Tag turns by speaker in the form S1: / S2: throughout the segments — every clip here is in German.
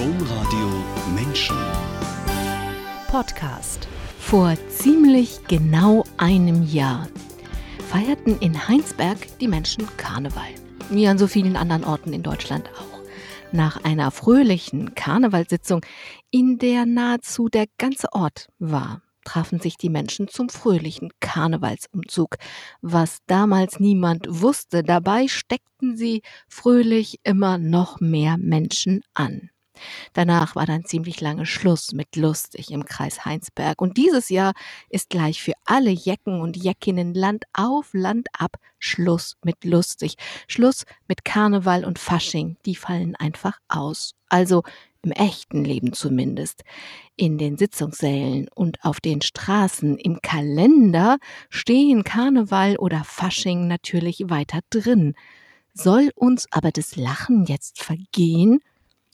S1: Domradio Menschen.
S2: Podcast. Vor ziemlich genau einem Jahr feierten in Heinsberg die Menschen Karneval. Wie an so vielen anderen Orten in Deutschland auch. Nach einer fröhlichen Karnevalssitzung, in der nahezu der ganze Ort war, trafen sich die Menschen zum fröhlichen Karnevalsumzug, was damals niemand wusste. Dabei steckten sie fröhlich immer noch mehr Menschen an. Danach war dann ziemlich lange Schluss mit lustig im Kreis Heinsberg. Und dieses Jahr ist gleich für alle Jecken und Jeckinnen Land auf, Land ab Schluss mit lustig. Schluss mit Karneval und Fasching. Die fallen einfach aus. Also im echten Leben zumindest. In den Sitzungssälen und auf den Straßen im Kalender stehen Karneval oder Fasching natürlich weiter drin. Soll uns aber das Lachen jetzt vergehen?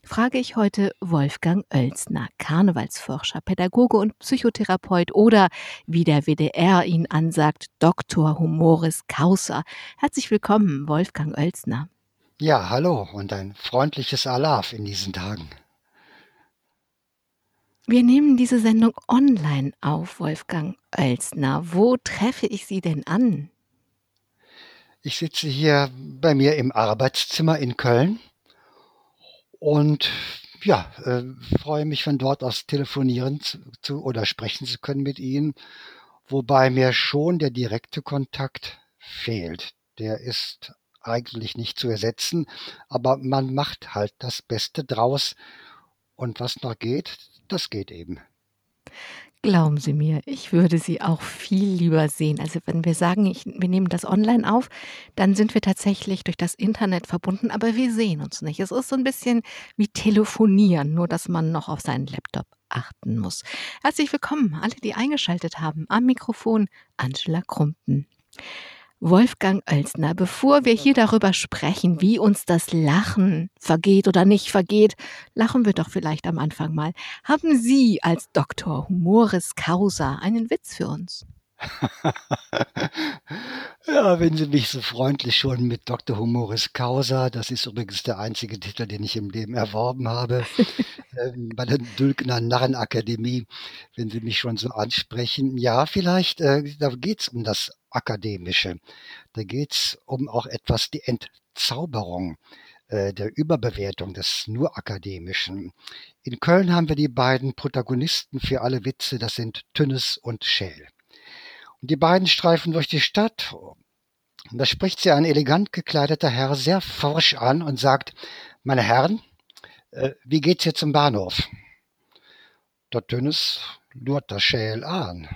S2: Frage ich heute Wolfgang Oelsner, Karnevalsforscher, Pädagoge und Psychotherapeut oder, wie der WDR ihn ansagt, Dr. Humoris Causa. Herzlich willkommen, Wolfgang Oelsner.
S3: Ja, hallo und ein freundliches Alarv in diesen Tagen.
S2: Wir nehmen diese Sendung online auf, Wolfgang Oelsner. Wo treffe ich Sie denn an?
S3: Ich sitze hier bei mir im Arbeitszimmer in Köln und ja, äh, freue mich von dort aus telefonieren zu, zu oder sprechen zu können mit Ihnen, wobei mir schon der direkte Kontakt fehlt. Der ist eigentlich nicht zu ersetzen, aber man macht halt das Beste draus und was noch geht, das geht eben.
S2: Glauben Sie mir, ich würde Sie auch viel lieber sehen. Also wenn wir sagen, ich, wir nehmen das online auf, dann sind wir tatsächlich durch das Internet verbunden, aber wir sehen uns nicht. Es ist so ein bisschen wie telefonieren, nur dass man noch auf seinen Laptop achten muss. Herzlich willkommen, alle, die eingeschaltet haben. Am Mikrofon Angela Krumpen. Wolfgang Oelsner, bevor wir hier darüber sprechen, wie uns das Lachen vergeht oder nicht vergeht, lachen wir doch vielleicht am Anfang mal. Haben Sie als Doktor Humoris Causa einen Witz für uns?
S3: ja, wenn Sie mich so freundlich schon mit Dr. Humoris Causa, das ist übrigens der einzige Titel, den ich im Leben erworben habe, äh, bei der Dülkner Narrenakademie, wenn Sie mich schon so ansprechen. Ja, vielleicht, äh, da geht es um das Akademische. Da geht es um auch etwas die Entzauberung äh, der Überbewertung des nur Akademischen. In Köln haben wir die beiden Protagonisten für alle Witze, das sind Tünnes und Schäl. Und die beiden streifen durch die Stadt. Und da spricht sie ein elegant gekleideter Herr sehr forsch an und sagt, meine Herren, äh, wie geht's hier zum Bahnhof? Der Tünnes lurt der Schäl an.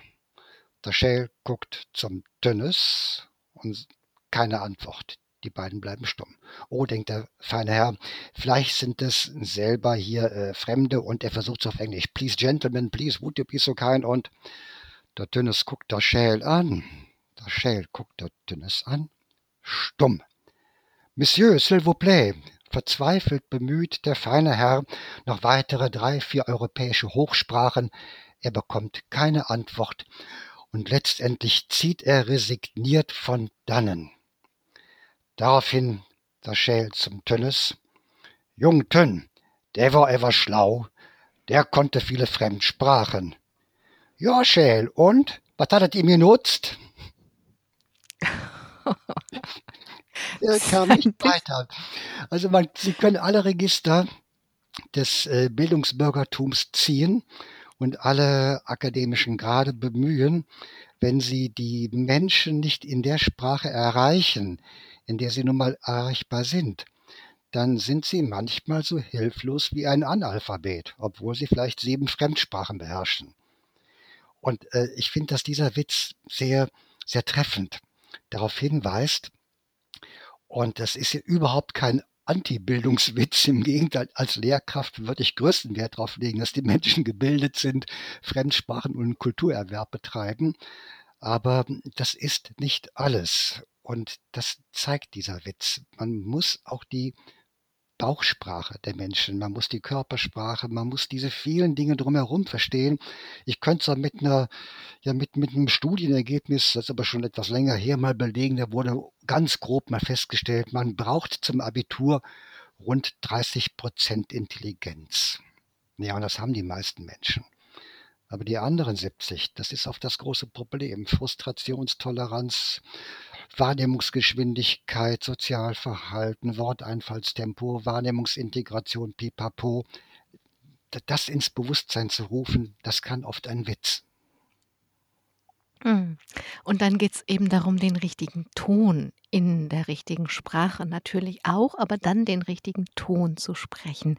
S3: Der Schäl guckt zum Tünnes und keine Antwort. Die beiden bleiben stumm. Oh, denkt der feine Herr, vielleicht sind es selber hier äh, Fremde und er versucht es auf Englisch. Please, gentlemen, please, would you be so kind? Und der Dünnes guckt der Schäl an. Der Schäl guckt der Dünnes an. Stumm. Monsieur, s'il vous plaît. Verzweifelt bemüht der feine Herr noch weitere drei, vier europäische Hochsprachen. Er bekommt keine Antwort und letztendlich zieht er resigniert von dannen. Daraufhin der Schäl zum Tönnes. Jung Tönn, der war ever schlau, der konnte viele Fremdsprachen. Ja, Schäl, und? Was hat es ihm genutzt? er kam nicht weiter. Also man, Sie können alle Register des äh, Bildungsbürgertums ziehen und alle akademischen Grade bemühen, wenn sie die Menschen nicht in der Sprache erreichen, in der sie nun mal erreichbar sind, dann sind sie manchmal so hilflos wie ein Analphabet, obwohl sie vielleicht sieben Fremdsprachen beherrschen. Und äh, ich finde, dass dieser Witz sehr, sehr treffend darauf hinweist, und das ist ja überhaupt kein Anti-Bildungswitz. Im Gegenteil, als Lehrkraft würde ich größten Wert darauf legen, dass die Menschen gebildet sind, Fremdsprachen und Kulturerwerb betreiben. Aber das ist nicht alles. Und das zeigt dieser Witz. Man muss auch die Bauchsprache der Menschen, man muss die Körpersprache, man muss diese vielen Dinge drumherum verstehen. Ich könnte es mit einer, ja, mit, mit einem Studienergebnis, das ist aber schon etwas länger her, mal belegen, da wurde ganz grob mal festgestellt, man braucht zum Abitur rund 30 Prozent Intelligenz. Ja, und das haben die meisten Menschen. Aber die anderen 70, das ist oft das große Problem. Frustrationstoleranz, Wahrnehmungsgeschwindigkeit, Sozialverhalten, Worteinfallstempo, Wahrnehmungsintegration, pipapo. Das ins Bewusstsein zu rufen, das kann oft ein Witz.
S2: Mhm. Und dann geht es eben darum, den richtigen Ton in der richtigen Sprache natürlich auch, aber dann den richtigen Ton zu sprechen.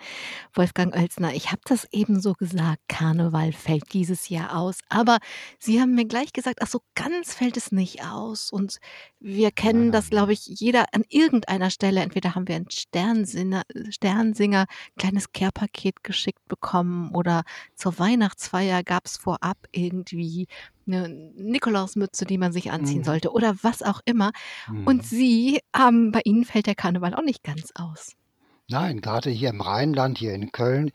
S2: Wolfgang Oelsner, ich habe das eben so gesagt, Karneval fällt dieses Jahr aus, aber Sie haben mir gleich gesagt, ach so ganz fällt es nicht aus. Und wir kennen das, glaube ich, jeder an irgendeiner Stelle. Entweder haben wir ein Sternsinger, Sternsinger kleines Care-Paket geschickt bekommen oder zur Weihnachtsfeier gab es vorab irgendwie eine Nikolausmütze, die man sich anziehen
S3: Mhm.
S2: sollte oder was auch immer. Und
S3: Mhm.
S2: Sie haben bei Ihnen fällt der Karneval auch nicht ganz aus.
S3: Nein, gerade hier im Rheinland, hier in Köln,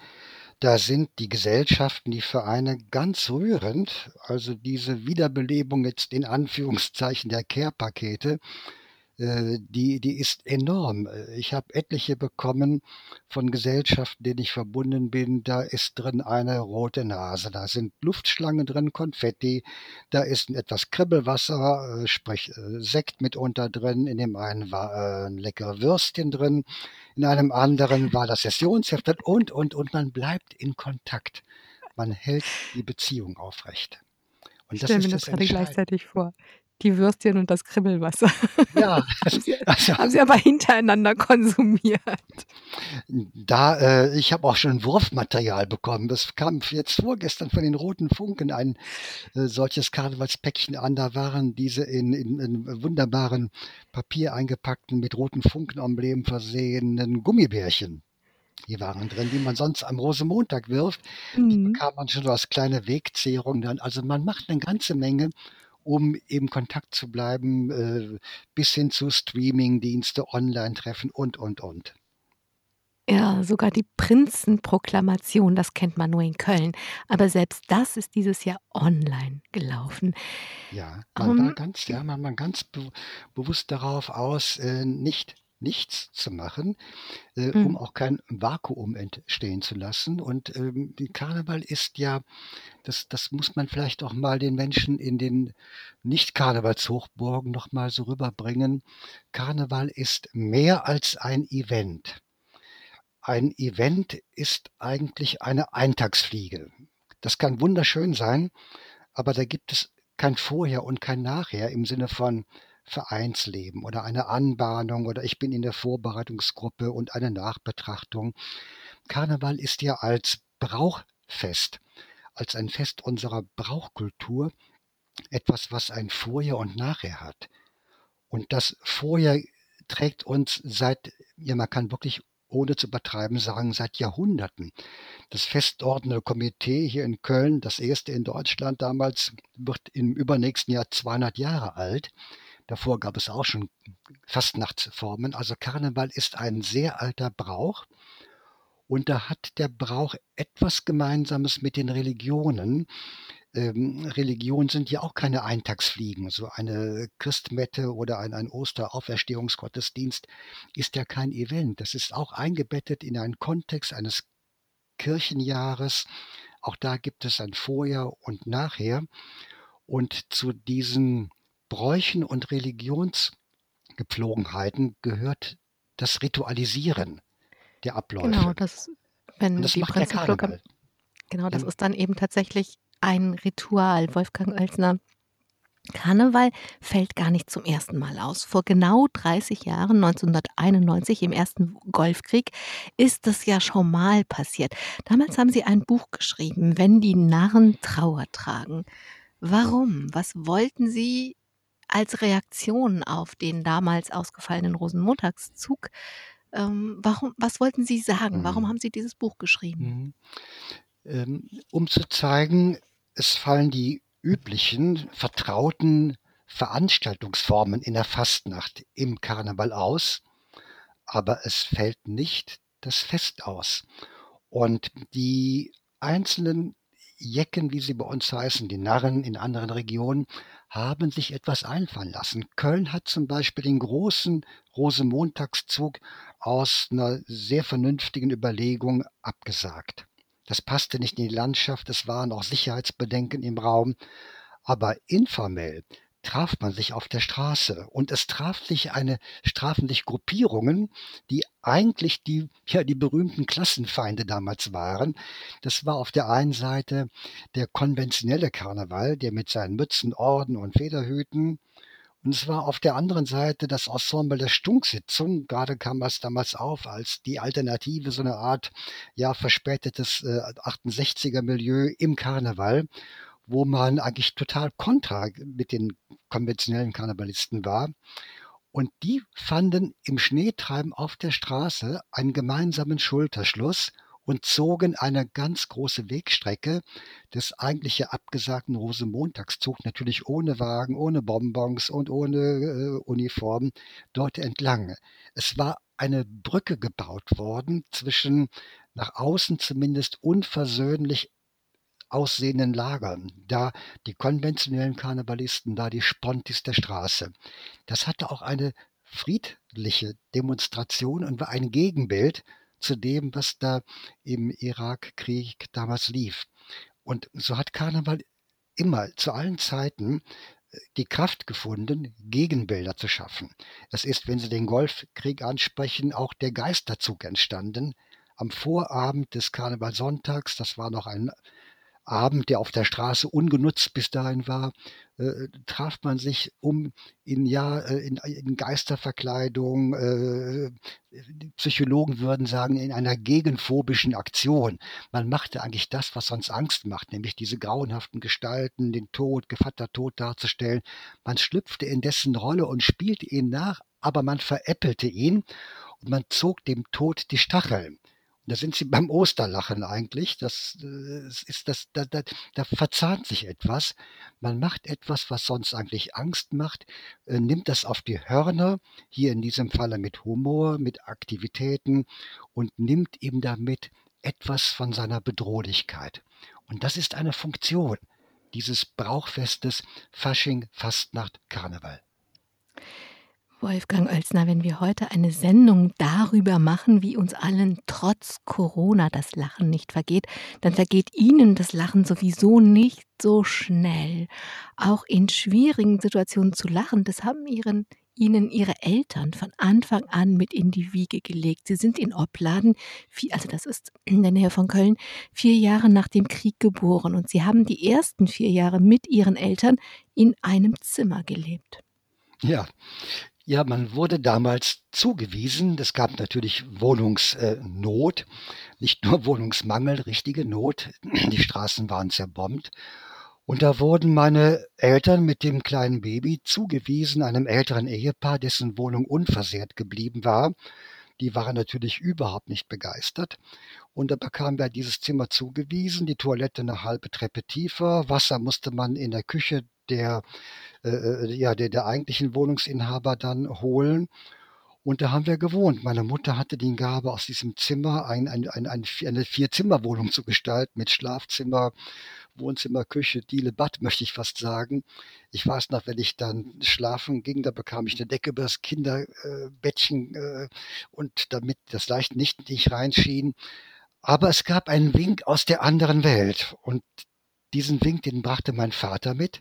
S3: da sind die Gesellschaften, die Vereine ganz rührend. Also diese Wiederbelebung jetzt in Anführungszeichen der Care-Pakete, die, die ist enorm. Äh, Ich habe etliche bekommen von Gesellschaften, denen ich verbunden bin. Da ist drin eine rote Nase, da sind Luftschlangen drin, Konfetti, da ist etwas Kribbelwasser, äh, sprich äh, Sekt mitunter drin. In dem einen war äh, ein leckere Würstchen drin, in einem anderen war das Sessionsheft und, und, und man bleibt in Kontakt. Man hält die Beziehung aufrecht.
S2: Ich
S3: Und das
S2: stelle mir das gerade gleichzeitig vor. Die Würstchen und das Kribbelwasser.
S3: Ja,
S2: Haben Sie
S3: also
S2: haben Sie aber hintereinander konsumiert.
S3: Da, äh, ich habe auch schon Wurfmaterial bekommen. Das kam jetzt vorgestern von den Roten Funken ein äh, solches Karnevalspäckchen an. Da waren diese in, in, in wunderbaren Papier eingepackten, mit roten Funkenemblemen versehenen Gummibärchen. Die waren drin, die man sonst am Rosenmontag wirft. Die
S2: Mhm.
S3: bekam man schon so als kleine Wegzehrung dann. Also man macht eine ganze Menge, um im Kontakt zu bleiben, äh, bis hin zu Streamingdienste, Online-Treffen und, und, und.
S2: Ja, sogar die Prinzenproklamation, das kennt man nur in Köln. Aber selbst das ist dieses Jahr online gelaufen.
S3: Ja, man war
S2: Ähm,
S3: ganz, ja, man war ganz be bewusst darauf aus, äh, nicht nichts zu machen, äh, um
S2: Mhm.
S3: auch kein Vakuum entstehen zu lassen. Und ähm, Karneval ist ja, das, das muss man vielleicht auch mal den Menschen in den Nicht-Karnevalshochburgen noch mal so rüberbringen. Karneval ist mehr als ein Event. Ein Event ist eigentlich eine Eintagsfliege. Das kann wunderschön sein, aber da gibt es kein Vorher und kein Nachher im Sinne von Vereinsleben oder eine Anbahnung oder ich bin in der Vorbereitungsgruppe und eine Nachbetrachtung. Karneval ist ja als Brauchfest, als ein Fest unserer Brauchkultur etwas, was ein Vorher und Nachher hat. Und das Vorher trägt uns seit, ja, man kann wirklich ohne zu übertreiben sagen, seit Jahrhunderten. Das festordnende Komitee hier in Köln, das erste in Deutschland damals, wird im übernächsten Jahr 200 Jahre alt. Davor gab es auch schon Fastnachtsformen. Also Karneval ist ein sehr alter Brauch. Und da hat der Brauch etwas Gemeinsames mit den Religionen. Ähm, Religionen sind ja auch keine Eintagsfliegen. So eine Christmette oder ein, ein Osterauferstehungsgottesdienst ist ja kein Event. Das ist auch eingebettet in einen Kontext eines Kirchenjahres. Auch da gibt es ein Vorher und Nachher. Und zu diesen Bräuchen und Religionsgepflogenheiten gehört das Ritualisieren der
S2: Genau,
S3: Abläufe.
S2: das
S3: Und
S2: wenn
S3: das
S2: die
S3: macht der Karneval.
S2: genau, das
S3: Ja.
S2: ist dann eben tatsächlich ein Ritual. Wolfgang Oelsner, Karneval fällt gar nicht zum ersten Mal aus. Vor genau 30 Jahren, 1991 im ersten Golfkrieg, ist das ja schon mal passiert. Damals haben Sie ein Buch geschrieben, „Wenn die Narren Trauer tragen“. Warum? Was wollten Sie als Reaktion auf den damals ausgefallenen Rosenmontagszug ähm, warum was wollten Sie sagen? Warum
S3: Mhm.
S2: haben Sie dieses Buch geschrieben?
S3: Mhm. Ähm, um zu zeigen, es fallen die üblichen, vertrauten Veranstaltungsformen in der Fastnacht im Karneval aus, aber es fällt nicht das Fest aus. Und die einzelnen Jecken, wie sie bei uns heißen, die Narren in anderen Regionen, haben sich etwas einfallen lassen. Köln hat zum Beispiel den großen Rosenmontagszug aus einer sehr vernünftigen Überlegung abgesagt. Das passte nicht in die Landschaft, es waren auch Sicherheitsbedenken im Raum, aber informell traf man sich auf der Straße und es traf sich eine, trafen sich Gruppierungen, die eigentlich die, ja, die berühmten Klassenfeinde damals waren. Das war auf der einen Seite der konventionelle Karneval, der mit seinen Mützen, Orden und Federhüten und es war auf der anderen Seite das Ensemble der Stunksitzung. Gerade kam das damals auf als die Alternative, so eine Art, ja, verspätetes äh, 68er Milieu im Karneval, wo man eigentlich total kontra mit den konventionellen Karnevalisten war. Und die fanden im Schneetreiben auf der Straße einen gemeinsamen Schulterschluss und zogen eine ganz große Wegstrecke des eigentlich ja abgesagten Rosenmontagszug, natürlich ohne Wagen, ohne Bonbons und ohne äh, Uniform, dort entlang. Es war eine Brücke gebaut worden zwischen nach außen zumindest unversöhnlich aussehenden Lagern, da die konventionellen Karnevalisten, da die Spontis der Straße. Das hatte auch eine friedliche Demonstration und war ein Gegenbild zu dem, was da im Irakkrieg damals lief. Und so hat Karneval immer zu allen Zeiten äh, die Kraft gefunden, Gegenbilder zu schaffen. Es ist, wenn Sie den Golfkrieg ansprechen, auch der Geisterzug entstanden. Am Vorabend des Karnevalsonntags, das war noch ein Abend, der auf der Straße ungenutzt bis dahin war, äh, traf man sich um in ja äh, in, in Geisterverkleidung, äh, Psychologen würden sagen, in einer gegenphobischen Aktion. Man machte eigentlich das, was sonst Angst macht, nämlich diese grauenhaften Gestalten, den Tod, Gevatter Tod darzustellen. Man schlüpfte in dessen Rolle und spielte ihn nach, aber man veräppelte ihn und man zog dem Tod die Stacheln. Da sind Sie beim Osterlachen eigentlich. Das äh, ist das, da, da, da verzahnt sich etwas. Man macht etwas, was sonst eigentlich Angst macht, äh, nimmt das auf die Hörner, hier in diesem Falle mit Humor, mit Aktivitäten und nimmt ihm damit etwas von seiner Bedrohlichkeit. Und das ist eine Funktion dieses Brauchfestes Fasching, Fastnacht, Karneval.
S2: Wolfgang Oelsner, wenn wir heute eine Sendung darüber machen, wie uns allen trotz Corona das Lachen nicht vergeht, dann vergeht Ihnen das Lachen sowieso nicht so schnell. Auch in schwierigen Situationen zu lachen, das haben Ihren, Ihnen Ihre Eltern von Anfang an mit in die Wiege gelegt. Sie sind in Opladen, also das ist in der Nähe von Köln, vier Jahre nach dem Krieg geboren und Sie haben die ersten vier Jahre mit Ihren Eltern in einem Zimmer gelebt.
S3: Ja, ja, man wurde damals zugewiesen. Es gab natürlich Wohnungsnot, nicht nur Wohnungsmangel, richtige Not. Die Straßen waren zerbombt. Und da wurden meine Eltern mit dem kleinen Baby zugewiesen einem älteren Ehepaar, dessen Wohnung unversehrt geblieben war. Die waren natürlich überhaupt nicht begeistert. Und da bekamen wir dieses Zimmer zugewiesen, die Toilette eine halbe Treppe tiefer, Wasser musste man in der Küche der, äh, äh, ja, der, der eigentlichen Wohnungsinhaber dann holen. Und da haben wir gewohnt. Meine Mutter hatte die Gabe, aus diesem Zimmer ein, ein, ein, ein eine Vier-Zimmer-Wohnung zu gestalten mit Schlafzimmer, Wohnzimmer, Küche, Diele, Bad, möchte ich fast sagen. Ich weiß noch, wenn ich dann schlafen ging, da bekam ich eine Decke über das Kinderbettchen äh, und damit das leicht nicht, nicht reinschien. Aber es gab einen Wink aus der anderen Welt und diesen Wink, den brachte mein Vater mit.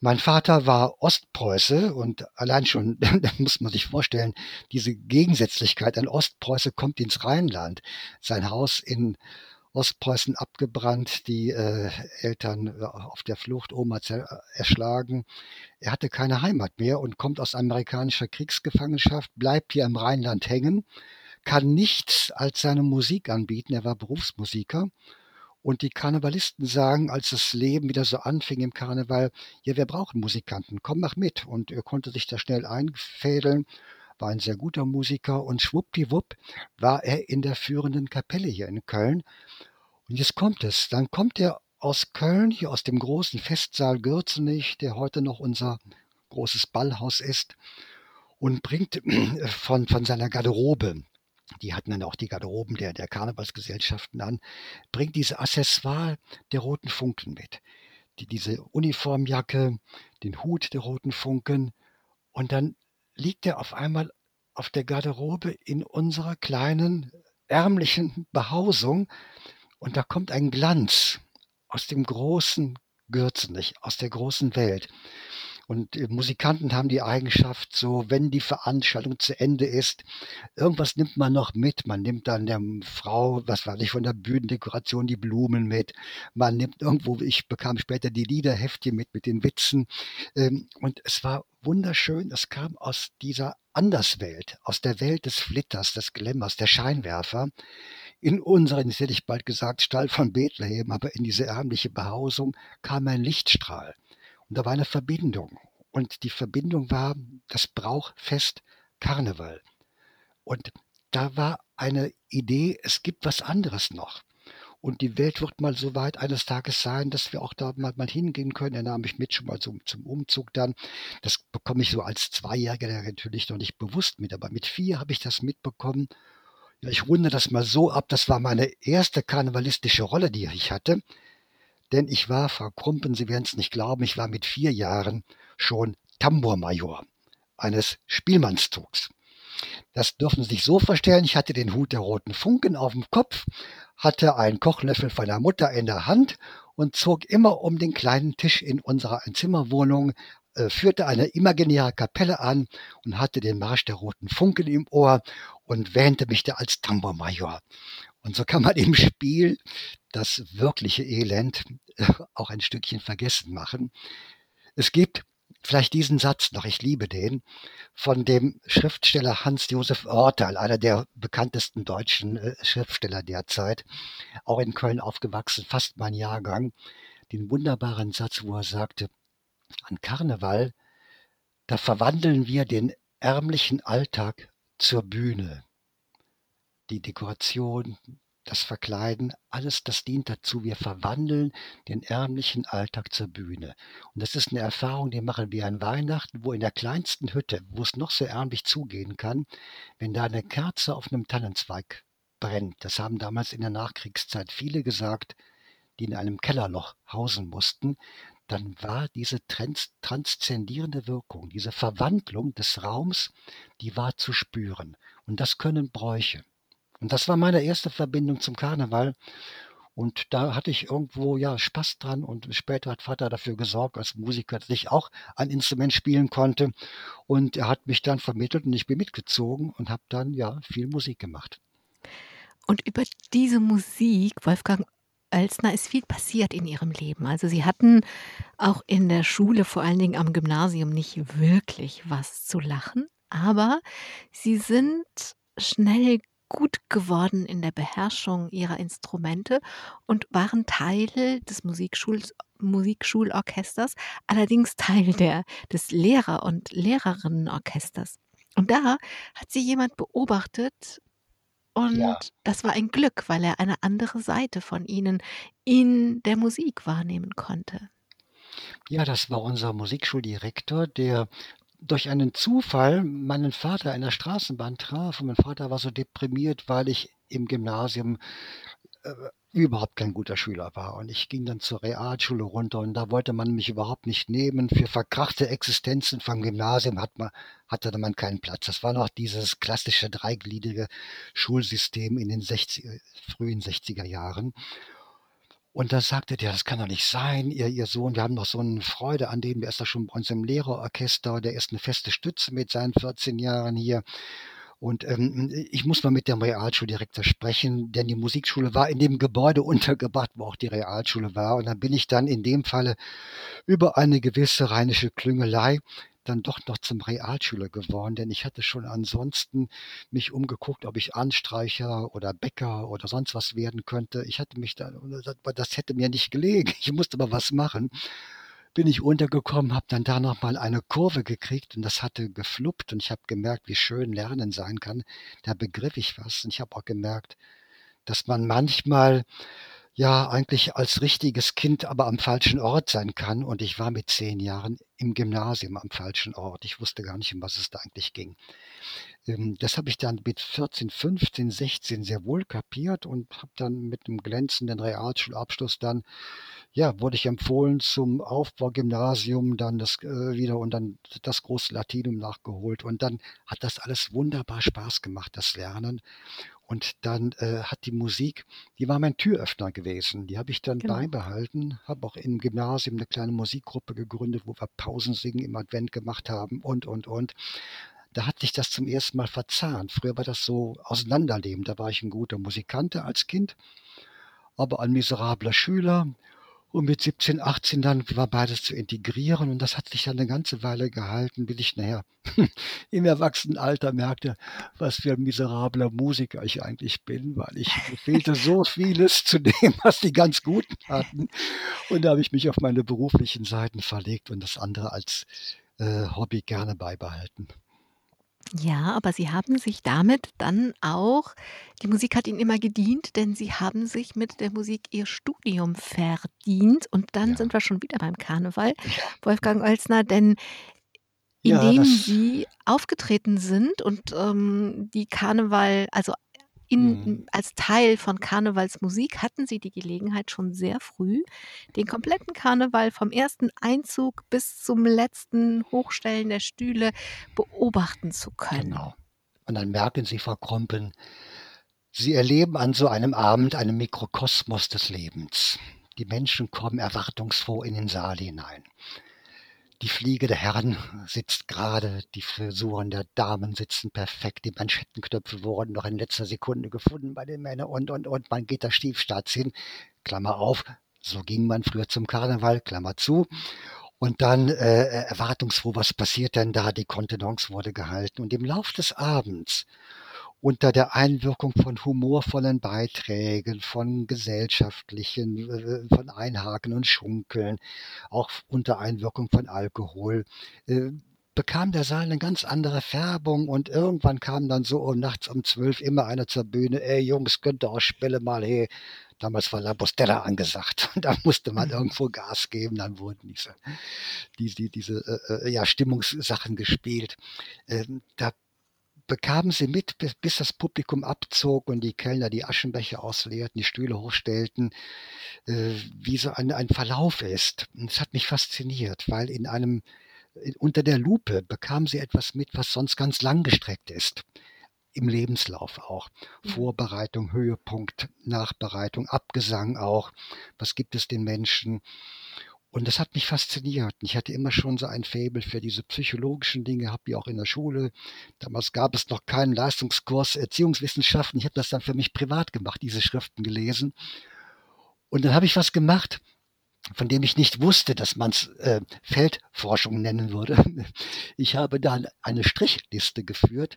S3: Mein Vater war Ostpreuße und allein schon, da muss man sich vorstellen, diese Gegensätzlichkeit, ein Ostpreuße kommt ins Rheinland, sein Haus in Ostpreußen abgebrannt, die äh, Eltern äh, auf der Flucht, Oma erschlagen. Er hatte keine Heimat mehr und kommt aus amerikanischer Kriegsgefangenschaft, bleibt hier im Rheinland hängen, kann nichts als seine Musik anbieten. Er war Berufsmusiker und die Karnevalisten sagen, als das Leben wieder so anfing im Karneval, ja, wir brauchen Musikanten, komm, mach mit. Und er konnte sich da schnell einfädeln, war ein sehr guter Musiker und schwuppdiwupp war er in der führenden Kapelle hier in Köln. Und jetzt kommt es, dann kommt er aus Köln, hier aus dem großen Festsaal Gürzenich, der heute noch unser großes Ballhaus ist, und bringt von, von seiner Garderobe die hatten dann auch die Garderoben der, der Karnevalsgesellschaften an, bringt diese Accessoire der roten Funken mit. Die, diese Uniformjacke, den Hut der roten Funken und dann liegt er auf einmal auf der Garderobe in unserer kleinen ärmlichen Behausung und da kommt ein Glanz aus dem großen Gürzenich, aus der großen Welt. Und äh, Musikanten haben die Eigenschaft, so wenn die Veranstaltung zu Ende ist, irgendwas nimmt man noch mit. Man nimmt dann der Frau, was weiß ich, von der Bühnendekoration die Blumen mit. Man nimmt irgendwo, ich bekam später die Liederheftchen mit, mit den Witzen. Ähm, und es war wunderschön. Es kam aus dieser Anderswelt, aus der Welt des Flitters, des Glammers, der Scheinwerfer in unseren, jetzt hätte ich bald gesagt, Stall von Bethlehem, aber in diese ärmliche Behausung kam ein Lichtstrahl. Und da war eine Verbindung. Und die Verbindung war das Brauchfest Karneval. Und da war eine Idee, es gibt was anderes noch. Und die Welt wird mal so weit eines Tages sein, dass wir auch da mal, mal hingehen können. Er nahm mich mit schon mal zum, zum Umzug dann. Das bekomme ich so als Zweijähriger natürlich noch nicht bewusst mit. Aber mit vier habe ich das mitbekommen. Ja, ich runde das mal so ab. Das war meine erste karnevalistische Rolle, die ich hatte. Denn ich war, Frau Krumpen, Sie werden es nicht glauben, ich war mit vier Jahren schon Tambourmajor eines Spielmannszugs. Das dürfen Sie sich so vorstellen, ich hatte den Hut der roten Funken auf dem Kopf, hatte einen Kochlöffel von der Mutter in der Hand und zog immer um den kleinen Tisch in unserer Einzimmerwohnung, äh, führte eine imaginäre Kapelle an und hatte den Marsch der roten Funken im Ohr und wähnte mich da als Tambourmajor. Und so kann man im Spiel das wirkliche Elend äh, auch ein Stückchen vergessen machen. Es gibt vielleicht diesen Satz noch, ich liebe den, von dem Schriftsteller Hans-Josef Oertel, einer der bekanntesten deutschen äh, Schriftsteller derzeit, auch in Köln aufgewachsen, fast mein Jahrgang, den wunderbaren Satz, wo er sagte, an Karneval, da verwandeln wir den ärmlichen Alltag zur Bühne die Dekoration, das Verkleiden, alles das dient dazu. Wir verwandeln den ärmlichen Alltag zur Bühne. Und das ist eine Erfahrung, die machen wir an Weihnachten, wo in der kleinsten Hütte, wo es noch so ärmlich zugehen kann, wenn da eine Kerze auf einem Tannenzweig brennt. Das haben damals in der Nachkriegszeit viele gesagt, die in einem Kellerloch hausen mussten. Dann war diese trans transzendierende Wirkung, diese Verwandlung des Raums, die war zu spüren. Und das können Bräuche. Und das war meine erste Verbindung zum Karneval. Und da hatte ich irgendwo ja Spaß dran und später hat Vater dafür gesorgt als Musiker, dass ich auch ein Instrument spielen konnte. Und er hat mich dann vermittelt und ich bin mitgezogen und habe dann ja viel Musik gemacht.
S2: Und über diese Musik, Wolfgang Oelsner, ist viel passiert in Ihrem Leben. Also Sie hatten auch in der Schule, vor allen Dingen am Gymnasium, nicht wirklich was zu lachen, aber Sie sind schnell gut geworden in der Beherrschung ihrer Instrumente und waren Teil des Musikschuls Musikschulorchesters, allerdings Teil der des Lehrer und Lehrerinnenorchesters. Und da hat sie jemand beobachtet und
S3: Ja.
S2: das war ein Glück, weil er eine andere Seite von ihnen in der Musik wahrnehmen konnte.
S3: Ja, das war unser Musikschuldirektor, der durch einen Zufall meinen Vater in der Straßenbahn traf und mein Vater war so deprimiert, weil ich im Gymnasium äh, überhaupt kein guter Schüler war. Und ich ging dann zur Realschule runter und da wollte man mich überhaupt nicht nehmen. Für verkrachte Existenzen vom Gymnasium hat man, hatte man keinen Platz. Das war noch dieses klassische dreigliedrige Schulsystem in den 60, frühen 60er Jahren. Und da sagte der, das kann doch nicht sein, ihr, ihr Sohn, wir haben doch so eine Freude an dem, der ist doch schon bei uns im Lehrerorchester, der ist eine feste Stütze mit seinen 14 Jahren hier. Und ähm, ich muss mal mit dem Realschuldirektor sprechen, denn die Musikschule war in dem Gebäude untergebracht, wo auch die Realschule war. Und dann bin ich dann in dem Falle über eine gewisse rheinische Klüngelei dann doch noch zum Realschüler geworden, denn ich hatte schon ansonsten mich umgeguckt, ob ich Anstreicher oder Bäcker oder sonst was werden könnte. Ich hatte mich da, das hätte mir nicht gelegen. Ich musste aber was machen. Bin ich untergekommen, habe dann da noch mal eine Kurve gekriegt und das hatte gefluppt und ich habe gemerkt, wie schön Lernen sein kann. Da begriff ich was und ich habe auch gemerkt, dass man manchmal ja eigentlich als richtiges Kind aber am falschen Ort sein kann. Und ich war mit zehn Jahren im Gymnasium am falschen Ort. Ich wusste gar nicht, um was es da eigentlich ging. Ähm, das habe ich dann mit 14, 15, 16 sehr wohl kapiert und habe dann mit einem glänzenden Realschulabschluss dann, ja, wurde ich empfohlen zum Aufbaugymnasium, dann das äh, wieder und dann das große Latinum nachgeholt. Und dann hat das alles wunderbar Spaß gemacht, das Lernen. Und dann äh, hat die Musik, die war mein Türöffner gewesen. Die habe ich dann
S2: Genau.
S3: beibehalten, habe auch im Gymnasium eine kleine Musikgruppe gegründet, wo wir Pausensingen im Advent gemacht haben und, und, und. Da hat sich das zum ersten Mal verzahnt. Früher war das so auseinanderleben. Da war ich ein guter Musikant als Kind, aber ein miserabler Schüler. Und mit 17, 18 dann war beides zu integrieren und das hat sich dann eine ganze Weile gehalten, bis ich nachher im Erwachsenenalter merkte, was für ein miserabler Musiker ich eigentlich bin, weil ich fehlte so vieles zu dem, was die ganz Guten hatten. Und da habe ich mich auf meine beruflichen Seiten verlegt und das andere als äh, Hobby gerne beibehalten.
S2: Ja, aber Sie haben sich damit dann auch die Musik hat Ihnen immer gedient, denn Sie haben sich mit der Musik Ihr Studium verdient. Und dann
S3: Ja,
S2: sind wir schon wieder beim Karneval, Wolfgang Oelsner, denn
S3: ja,
S2: indem
S3: das,
S2: Sie aufgetreten sind und, ähm, die Karneval also in als Teil von Karnevalsmusik hatten Sie die Gelegenheit, schon sehr früh den kompletten Karneval vom ersten Einzug bis zum letzten Hochstellen der Stühle beobachten zu können.
S3: genau. Und dann merken Sie, Frau Krompen, Sie erleben an so einem Abend einen Mikrokosmos des Lebens. Die Menschen kommen erwartungsfroh in den Saal hinein. Die Fliege der Herren sitzt gerade, die Frisuren der Damen sitzen perfekt, die Manschettenknöpfe wurden noch in letzter Sekunde gefunden bei den Männern und, und, und, man geht da stiefstaats hin, Klammer auf, so ging man früher zum Karneval, Klammer zu. Und dann äh, erwartungsfroh, was passiert denn da? Die Kontenance wurde gehalten. Und im Lauf des Abends unter der Einwirkung von humorvollen Beiträgen, von gesellschaftlichen, äh, von Einhaken und Schunkeln, auch unter Einwirkung von Alkohol, äh, bekam der Saal eine ganz andere Färbung und irgendwann kam dann so um nachts um zwölf immer einer zur Bühne, ey Jungs, könnt ihr auch Spelle mal, hey, damals war La Bostella angesagt und da musste man
S2: Mhm.
S3: irgendwo Gas geben, dann wurden diese, die, die, diese äh, äh, ja, Stimmungssachen gespielt. Ähm, da bekamen sie mit, bis, bis das Publikum abzog und die Kellner die Aschenbecher ausleerten, die Stühle hochstellten, äh, wie so ein, ein Verlauf ist. Und es hat mich fasziniert, weil in einem, in, unter der Lupe bekamen sie etwas mit, was sonst ganz langgestreckt ist. Im Lebenslauf auch.
S2: Mhm.
S3: Vorbereitung, Höhepunkt, Nachbereitung, Abgesang auch. Was gibt es den Menschen? Und das hat mich fasziniert. Ich hatte immer schon so ein Faible für diese psychologischen Dinge, habe die auch in der Schule. Damals gab es noch keinen Leistungskurs Erziehungswissenschaften. Ich habe das dann für mich privat gemacht, diese Schriften gelesen. Und dann habe ich was gemacht, von dem ich nicht wusste, dass man es äh, Feldforschung nennen würde. Ich habe dann eine Strichliste geführt.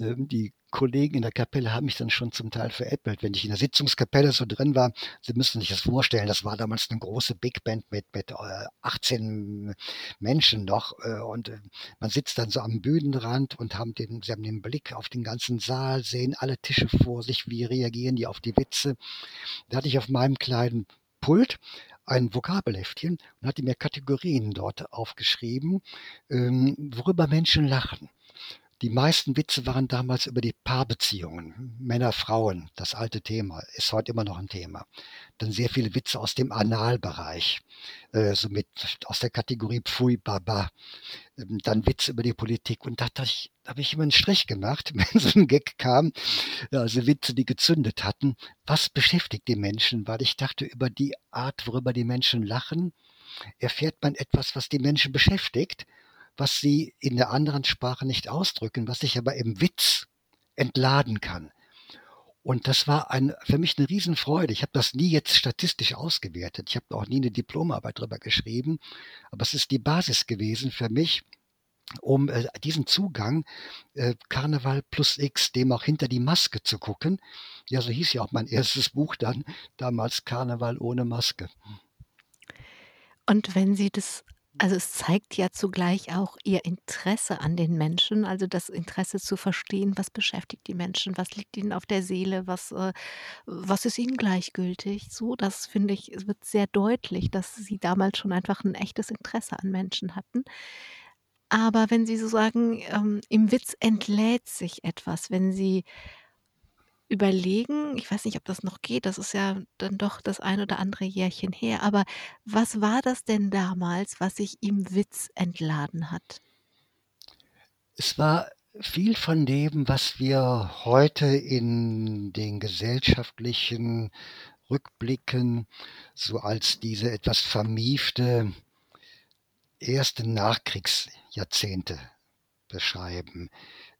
S3: Ähm, die Kollegen in der Kapelle haben mich dann schon zum Teil veräppelt, wenn ich in der Sitzungskapelle so drin war. Sie müssen sich das vorstellen, das war damals eine große Big Band mit, mit äh, 18 Menschen noch. Äh, und äh, man sitzt dann so am Bühnenrand und haben den, sie haben den Blick auf den ganzen Saal, sehen alle Tische vor sich, wie reagieren die auf die Witze. Da hatte ich auf meinem kleinen Pult ein Vokabelheftchen und hatte mir Kategorien dort aufgeschrieben, ähm, worüber Menschen lachen. Die meisten Witze waren damals über die Paarbeziehungen, Männer, Frauen, das alte Thema, ist heute immer noch ein Thema. Dann sehr viele Witze aus dem Analbereich, äh, so mit aus der Kategorie Pfui Baba. Ähm, Dann Witze über die Politik und da habe ich immer einen Strich gemacht, wenn so ein Gag kam, also Witze, die gezündet hatten. Was beschäftigt die Menschen? Weil ich dachte, über die Art, worüber die Menschen lachen, erfährt man etwas, was die Menschen beschäftigt, was sie in der anderen Sprache nicht ausdrücken, was sich aber im Witz entladen kann. Und das war ein, für mich eine Riesenfreude. Ich habe das nie jetzt statistisch ausgewertet. Ich habe auch nie eine Diplomarbeit darüber geschrieben. Aber es ist die Basis gewesen für mich, um äh, diesen Zugang äh, Karneval plus X, dem auch hinter die Maske zu gucken. Ja, so hieß ja auch mein erstes Buch dann, damals Karneval ohne Maske.
S2: Und wenn Sie das Also, es zeigt ja zugleich auch Ihr Interesse an den Menschen, also das Interesse zu verstehen, was beschäftigt die Menschen, was liegt ihnen auf der Seele, was, äh was ist ihnen gleichgültig? So, das finde ich, es wird sehr deutlich, dass Sie damals schon einfach 'n echtes Interesse an Menschen hatten. Aber wenn Sie so sagen, ähm, im Witz entlädt sich etwas, wenn Sie überlegen ich weiß nicht, ob das noch geht, das ist ja dann doch das ein oder andere Jährchen her, aber was war das denn damals, was sich im Witz entladen hat?
S3: Es war viel von dem, was wir heute in den gesellschaftlichen Rückblicken so als diese etwas vermiefte erste Nachkriegsjahrzehnte beschreiben.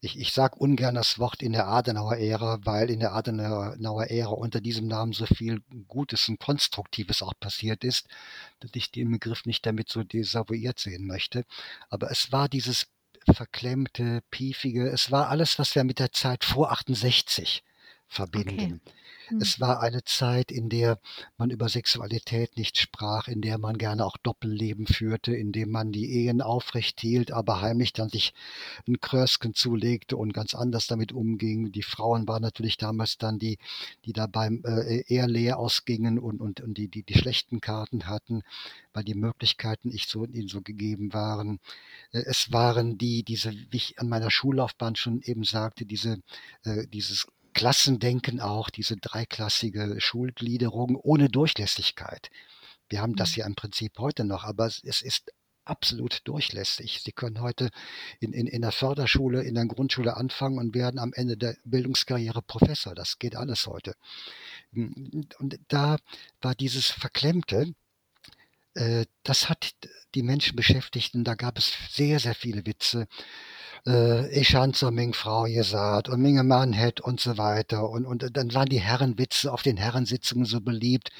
S3: Ich ich sage ungern das Wort in der Adenauer-Ära, weil in der Adenauer-Ära unter diesem Namen so viel Gutes und Konstruktives auch passiert ist, dass ich den Begriff nicht damit so desavouiert sehen möchte. Aber es war dieses verklemmte, piefige, es war alles, was wir mit der Zeit vor 68
S2: Okay.
S3: Verbinden.
S2: Mhm.
S3: Es war eine Zeit, in der man über Sexualität nicht sprach, in der man gerne auch Doppelleben führte, in dem man die Ehen aufrecht hielt, aber heimlich dann sich 'n Krösken zulegte und ganz anders damit umging. Die Frauen waren natürlich damals dann die, die da beim äh, eher leer ausgingen und und und die die die schlechten Karten hatten, weil die Möglichkeiten nicht so ihnen so gegeben waren. Äh, es waren die diese, wie ich an meiner Schullaufbahn schon eben sagte, diese äh, dieses Klassendenken auch, diese dreiklassige Schulgliederung ohne Durchlässigkeit. Wir haben das
S2: Mhm.
S3: ja im Prinzip heute noch, aber es ist absolut durchlässig. Sie können heute in in in der Förderschule, in der Grundschule anfangen und werden am Ende der Bildungskarriere Professor. Das geht alles heute. Hm, und da war dieses Verklemmte, äh, das hat die Menschen beschäftigt und da gab es sehr, sehr viele Witze. Äh, ich han zu Ming Frau gesagt und Minge Mann hätt und so weiter. Und und dann waren die Herrenwitze auf den Herrensitzungen so beliebt,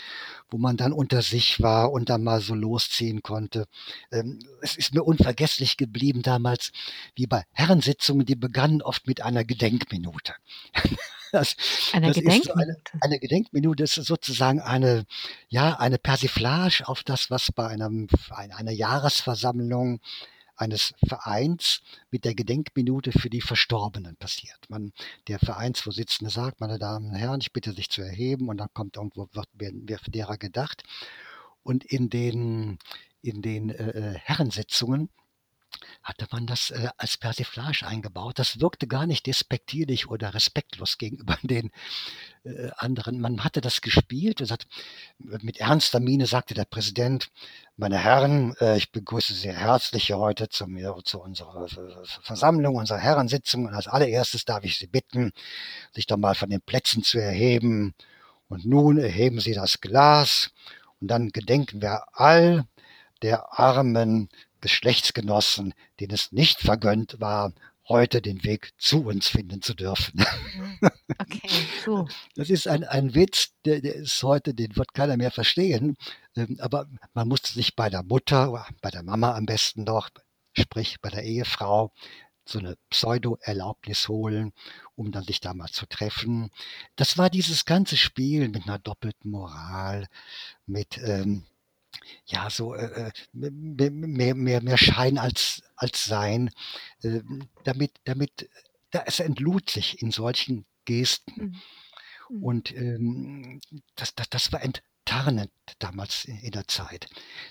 S3: wo man dann unter sich war und dann mal so losziehen konnte. Ähm, es ist mir unvergesslich geblieben damals, wie bei Herrensitzungen, die begannen oft mit einer Gedenkminute. Das
S2: Einer
S3: das ist so eine
S2: Gedenkminute?
S3: eine Gedenkminute ist sozusagen eine ja, eine Persiflage auf das, was bei einem ein einer Jahresversammlung eines Vereins mit der Gedenkminute für die Verstorbenen passiert. Man der Vereinsvorsitzende sagt: „Meine Damen und Herren, ich bitte sich zu erheben“, und dann kommt irgendwo wird wird derer gedacht. Und in den in den, äh, äh, Herrensitzungen hatte man das, äh, als Persiflage eingebaut. Das wirkte gar nicht despektierlich oder respektlos gegenüber den, äh, anderen. Man hatte das gespielt und sagt mit ernster Miene sagte der Präsident: „Meine Herren, äh, ich begrüße Sie herzlich heute zu mir zu unserer Ver Ver Versammlung, unserer Herrensitzung. Und als Allererstes darf ich Sie bitten, sich doch mal von den Plätzen zu erheben. Und nun erheben Sie das Glas und dann gedenken wir all der armen Geschlechtsgenossen, denen es nicht vergönnt war, heute den Weg zu uns finden zu dürfen.“
S2: Mhm. Okay, so.
S3: Das ist ein ein Witz, der der ist heute den wird keiner mehr verstehen. Ähm, aber man musste sich bei der Mutter, bei der Mama am besten noch, sprich bei der Ehefrau, so 'ne Pseudo-Erlaubnis holen, um dann sich da mal zu treffen. Das war dieses ganze Spiel mit 'ner doppelten Moral, mit, ähm, ja, so, äh, äh, mehr mehr mehr Schein als als Sein, ähm, damit damit da es entlud sich in solchen Gesten.
S2: Mhm. Mhm.
S3: Und, ähm, das das das war enttarnend damals in der Zeit.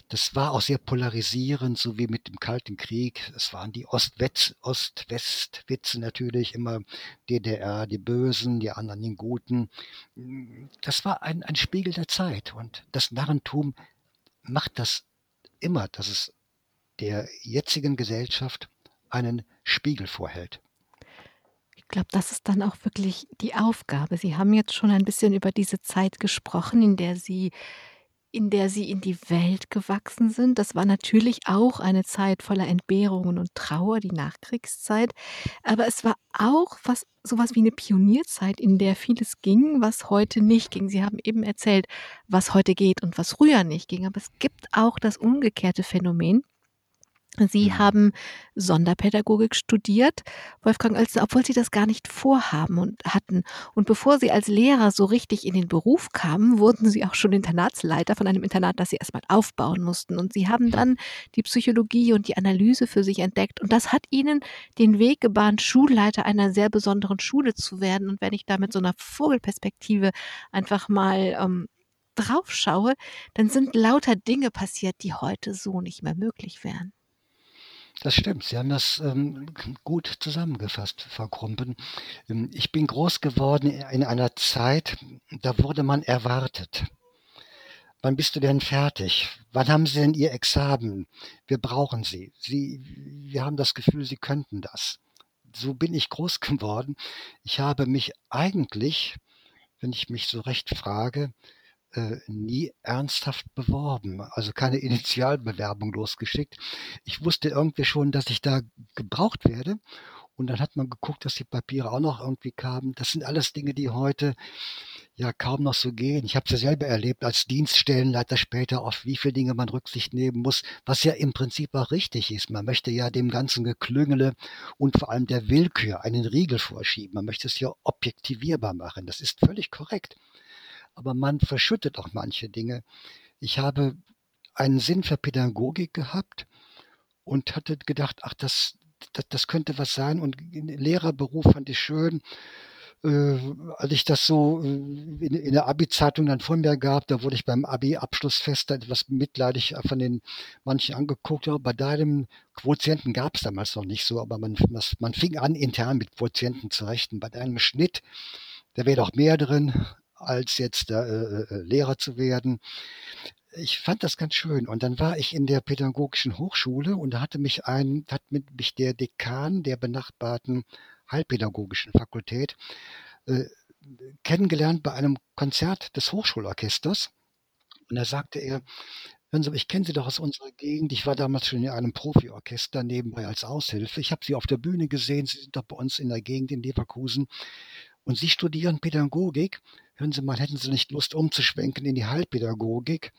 S3: Das war auch sehr polarisierend, so wie mit dem Kalten Krieg. Es waren die Ost-West-Witze natürlich immer DDR, die Bösen, die anderen die Guten. Das war ein ein Spiegel der Zeit und das Narrentum macht das immer, dass es der jetzigen Gesellschaft einen Spiegel vorhält.
S2: Ich glaube, das ist dann auch wirklich die Aufgabe. Sie haben jetzt schon ein bisschen über diese Zeit gesprochen, in der Sie in der Sie in die Welt gewachsen sind. Das war natürlich auch eine Zeit voller Entbehrungen und Trauer, die Nachkriegszeit. Aber es war auch was so was wie 'ne Pionierzeit, in der vieles ging, was heute nicht ging. Sie haben eben erzählt, was heute geht und was früher nicht ging. Aber es gibt auch das umgekehrte Phänomen Sie
S3: Mhm.
S2: haben Sonderpädagogik studiert, Wolfgang Oelzen, obwohl Sie das gar nicht vorhaben und hatten. Und bevor Sie als Lehrer so richtig in den Beruf kamen, wurden Sie auch schon Internatsleiter von einem Internat, das Sie erst mal aufbauen mussten. Und Sie haben dann die Psychologie und die Analyse für sich entdeckt. Und das hat Ihnen den Weg gebahnt, Schulleiter einer sehr besonderen Schule zu werden. Und wenn ich da mit so 'ner Vogelperspektive einfach mal, ähm, drauf schaue, dann sind lauter Dinge passiert, die heute so nicht mehr möglich wären.
S3: Das stimmt. Sie haben das, ähm, gut zusammengefasst, Frau Krumpen. Ähm, ich bin groß geworden in einer Zeit, da wurde man erwartet. Wann bist du denn fertig? Wann haben Sie denn Ihr Examen? Wir brauchen Sie. Sie wir haben das Gefühl, Sie könnten das. So bin ich groß geworden. Ich habe mich eigentlich, wenn ich mich so recht frage, äh, nie ernsthaft beworben, also keine Initialbewerbung losgeschickt. Ich wusste irgendwie schon, dass ich da gebraucht werde und dann hat man geguckt, dass die Papiere auch noch irgendwie kamen. Das sind alles Dinge, die heute ja kaum noch so gehen. Ich habe es ja selber erlebt als Dienststellenleiter später, auf wie viele Dinge man Rücksicht nehmen muss, was ja im Prinzip auch richtig ist. Man möchte ja dem ganzen Geklüngele und vor allem der Willkür einen Riegel vorschieben. Man möchte es ja objektivierbar machen. Das ist völlig korrekt. Aber man verschüttet auch manche Dinge. Ich habe einen Sinn für Pädagogik gehabt und hatte gedacht, ach, das das das könnte was sein und Lehrerberuf fand ich schön. Äh, als ich das so, äh, in in der Abi-Zeitung dann vor mir gab, da wurde ich beim Abi-Abschlussfest etwas mitleidig von den manchen angeguckt. Ja, bei deinem Quotienten gab's damals noch nicht so, aber man das man fing an, intern mit Quotienten zu rechnen. Bei deinem Schnitt, da wäre doch mehr drin, als jetzt, äh, äh, Lehrer zu werden. Ich fand das ganz schön und dann war ich in der Pädagogischen Hochschule und da hatte mich ein hat mit mich der Dekan der benachbarten Heilpädagogischen Fakultät, äh, kennengelernt bei einem Konzert des Hochschulorchesters. Und da sagte er: „Hören Sie, ich kenne Sie doch aus unserer Gegend. Ich war damals schon in einem Profiorchester nebenbei als Aushilfe. Ich habe Sie auf der Bühne gesehen. Sie sind doch bei uns in der Gegend in Leverkusen und Sie studieren Pädagogik. Hören Sie mal, hätten Sie nicht Lust umzuschwenken in die Heilpädagogik?“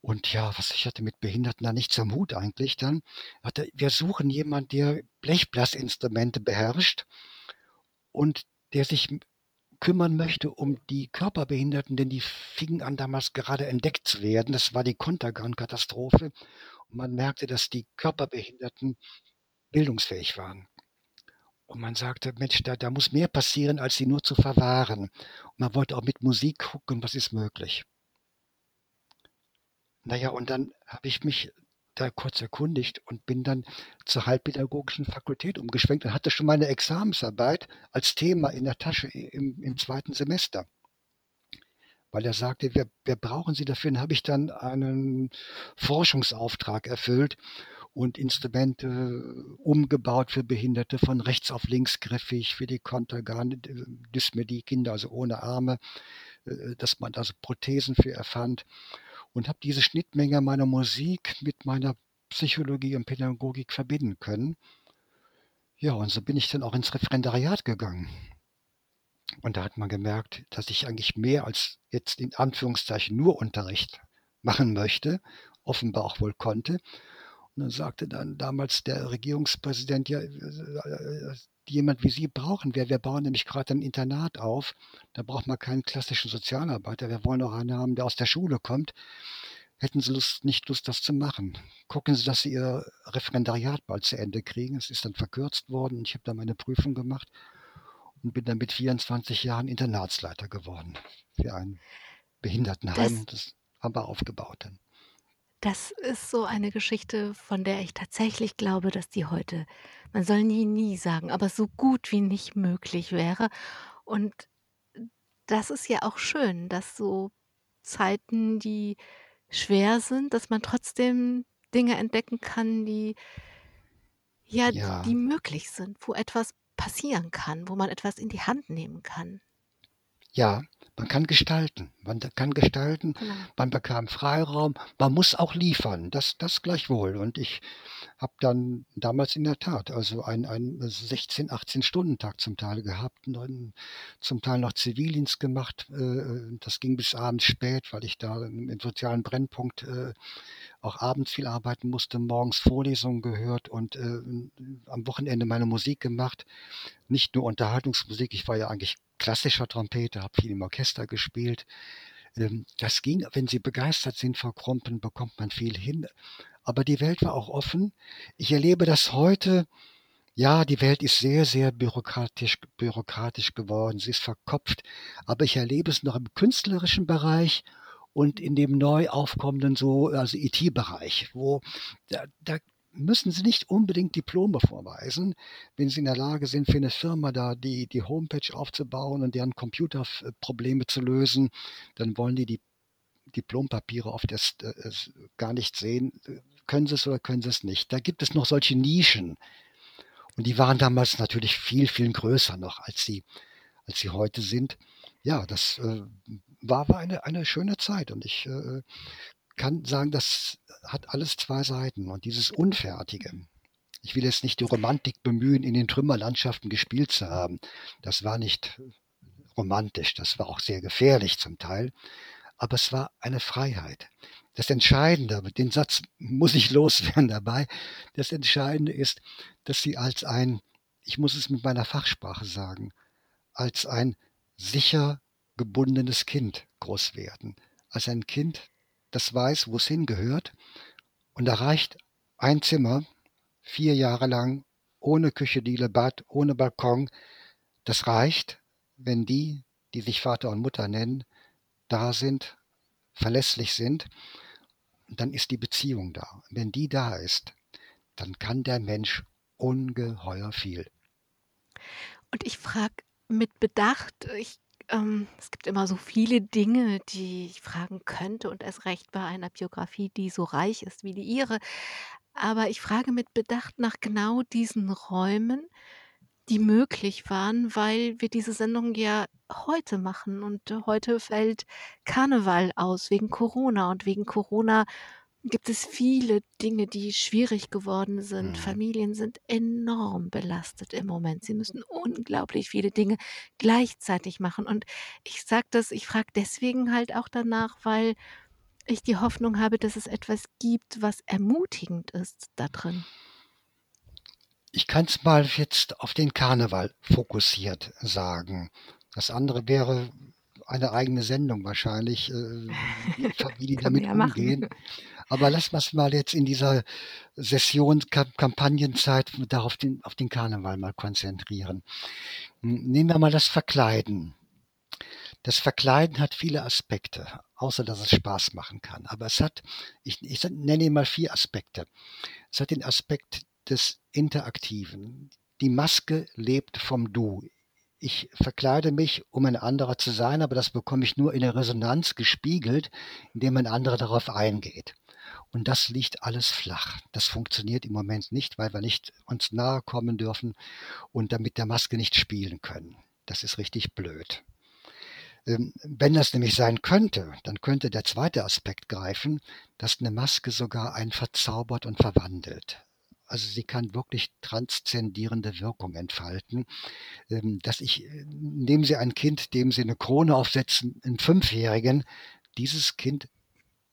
S3: Und ja, was ich hatte mit Behinderten da nichts am Hut eigentlich dann. Hat er wir suchen jemand, der Blechblasinstrumente beherrscht und der sich kümmern möchte um die Körperbehinderten, denn die fingen an, damals gerade entdeckt zu werden. Das war die Contergan-Katastrophe und man merkte, dass die Körperbehinderten bildungsfähig waren. Und man sagte: „Mensch, da da muss mehr passieren, als sie nur zu verwahren.“ Und man wollte auch mit Musik gucken, was ist möglich. Na ja, und dann habe ich mich da kurz erkundigt und bin dann zur Heilpädagogischen Fakultät umgeschwenkt und hatte schon meine Examensarbeit als Thema in der Tasche im im 2. Semester. Weil er sagte: „Wir wir brauchen Sie dafür.“ Dann habe ich dann einen Forschungsauftrag erfüllt und Instrumente umgebaut für Behinderte, von rechts auf links griffig, für die Contergan D Dysmelie-Kinder, also ohne Arme, äh, dass man da so Prothesen für erfand und habe diese Schnittmenge meiner Musik mit meiner Psychologie und Pädagogik verbinden können. Ja, und so bin ich dann auch ins Referendariat gegangen. Und da hat man gemerkt, dass ich eigentlich mehr als jetzt in Anführungszeichen nur Unterricht machen möchte, offenbar auch wohl konnte. Und dann sagte dann damals der Regierungspräsident: „Ja, äh, jemand wie Sie brauchen wir. Wir bauen nämlich grad ein Internat auf. Da braucht man keinen klassischen Sozialarbeiter. Wir wollen auch einen haben, der aus der Schule kommt. Hätten Sie Lust nicht Lust, das zu machen? Gucken Sie, dass Sie Ihr Referendariat bald zu Ende kriegen.“ Es ist dann verkürzt worden und ich habe da meine Prüfung gemacht und bin dann mit 24 Jahren Internatsleiter geworden für ein Behindertenheim.
S2: Das
S3: Das haben wir aufgebaut dann.
S2: Das ist so eine Geschichte, von der ich tatsächlich glaube, dass die heute man soll nie, nie sagen, aber so gut wie nicht möglich wäre. Und das ist ja auch schön, dass so Zeiten, die schwer sind, dass man trotzdem Dinge entdecken kann, die ja,
S3: Ja.
S2: die möglich sind, wo etwas passieren kann, wo man etwas in die Hand nehmen kann.
S3: Ja, man kann gestalten. Man kann gestalten,
S2: Genau.
S3: man bekam Freiraum, man muss auch liefern, das, das gleichwohl. Und ich habe dann damals in der Tat also ein, ein 16, 18 Stunden Tag zum Teil gehabt und zum Teil noch Zivildienst gemacht. Äh, Das ging bis abends spät, weil ich da im sozialen Brennpunkt äh, auch abends viel arbeiten musste, morgens Vorlesungen gehört und äh, am Wochenende meine Musik gemacht. Nicht nur Unterhaltungsmusik, ich war ja eigentlich klassischer Trompeter, habe viel im Orchester gespielt. Ähm, Das ging, wenn Sie begeistert sind, Frau Krompen, bekommt man viel hin. Aber die Welt war auch offen. Ich erlebe das heute. Ja, die Welt ist sehr, sehr bürokratisch, bürokratisch geworden. Sie ist verkopft. Aber ich erlebe es noch im künstlerischen Bereich und in dem neu aufkommenden so, also IT-Bereich, wo da, da müssen Sie nicht unbedingt Diplome vorweisen, wenn Sie in der Lage sind, für eine Firma da die, die Homepage aufzubauen und deren Computerprobleme zu lösen, dann wollen die die Diplompapiere oft erst äh, gar nicht sehen. Können Sie es oder können Sie es nicht? Da gibt es noch solche Nischen. Und die waren damals natürlich viel, viel größer noch, als sie, als sie heute sind. Ja, das äh, war, war eine, eine schöne Zeit. Und ich äh, kann sagen, das hat alles zwei Seiten. Und dieses Unfertige, ich will jetzt nicht die Romantik bemühen, in den Trümmerlandschaften gespielt zu haben. Das war nicht romantisch, das war auch sehr gefährlich zum Teil. Aber es war eine Freiheit. Das Entscheidende, den Satz muss ich loswerden dabei, das Entscheidende ist, dass sie als ein, ich muss es mit meiner Fachsprache sagen, als ein sicher gebundenes Kind groß werden. Als ein Kind, das weiß, wo es hingehört. Und da reicht ein Zimmer, vier Jahre lang, ohne Küche, Diele, Bad, ohne Balkon. Das reicht, wenn die, die sich Vater und Mutter nennen, da sind, verlässlich sind. Dann ist die Beziehung da. Wenn die da ist, dann kann der Mensch ungeheuer viel.
S2: Und ich frage mit Bedacht, ich, ähm, es gibt immer so viele Dinge, die ich fragen könnte und erst recht bei einer Biografie, die so reich ist wie die Ihre. Aber ich frage mit Bedacht nach genau diesen Räumen, die möglich waren, weil wir diese Sendung ja heute machen und heute fällt Karneval aus wegen Corona und wegen Corona gibt es viele Dinge, die schwierig geworden sind.
S3: Mhm.
S2: Familien sind enorm belastet im Moment. Sie müssen unglaublich viele Dinge gleichzeitig machen. Und ich sage das, ich frage deswegen halt auch danach, weil ich die Hoffnung habe, dass es etwas gibt, was ermutigend ist da drin.
S3: Ich kann es mal jetzt auf den Karneval fokussiert sagen. Das andere wäre eine eigene Sendung wahrscheinlich, äh, wie Familien damit
S2: ja machen.
S3: Aber lassen wir es mal jetzt in dieser Session, Kam- Kampagnenzeit darauf den, auf den Karneval mal konzentrieren. Hm, Nehmen wir mal das Verkleiden. Das Verkleiden hat viele Aspekte, außer dass es Spaß machen kann. Aber es hat, ich, ich nenne mal vier Aspekte. Es hat den Aspekt des Interaktiven. Die Maske lebt vom Du. Ich verkleide mich, um ein anderer zu sein, aber das bekomme ich nur in der Resonanz gespiegelt, indem ein anderer darauf eingeht. Und das liegt alles flach. Das funktioniert im Moment nicht, weil wir nicht uns nahe kommen dürfen und damit der Maske nicht spielen können. Das ist richtig blöd. Ähm, Wenn das nämlich sein könnte, dann könnte der zweite Aspekt greifen, dass eine Maske sogar einen verzaubert und verwandelt. Also sie kann wirklich transzendierende Wirkung entfalten, ähm, dass ich, äh, nehmen Sie ein Kind, dem Sie eine Krone aufsetzen, einen Fünfjährigen, dieses Kind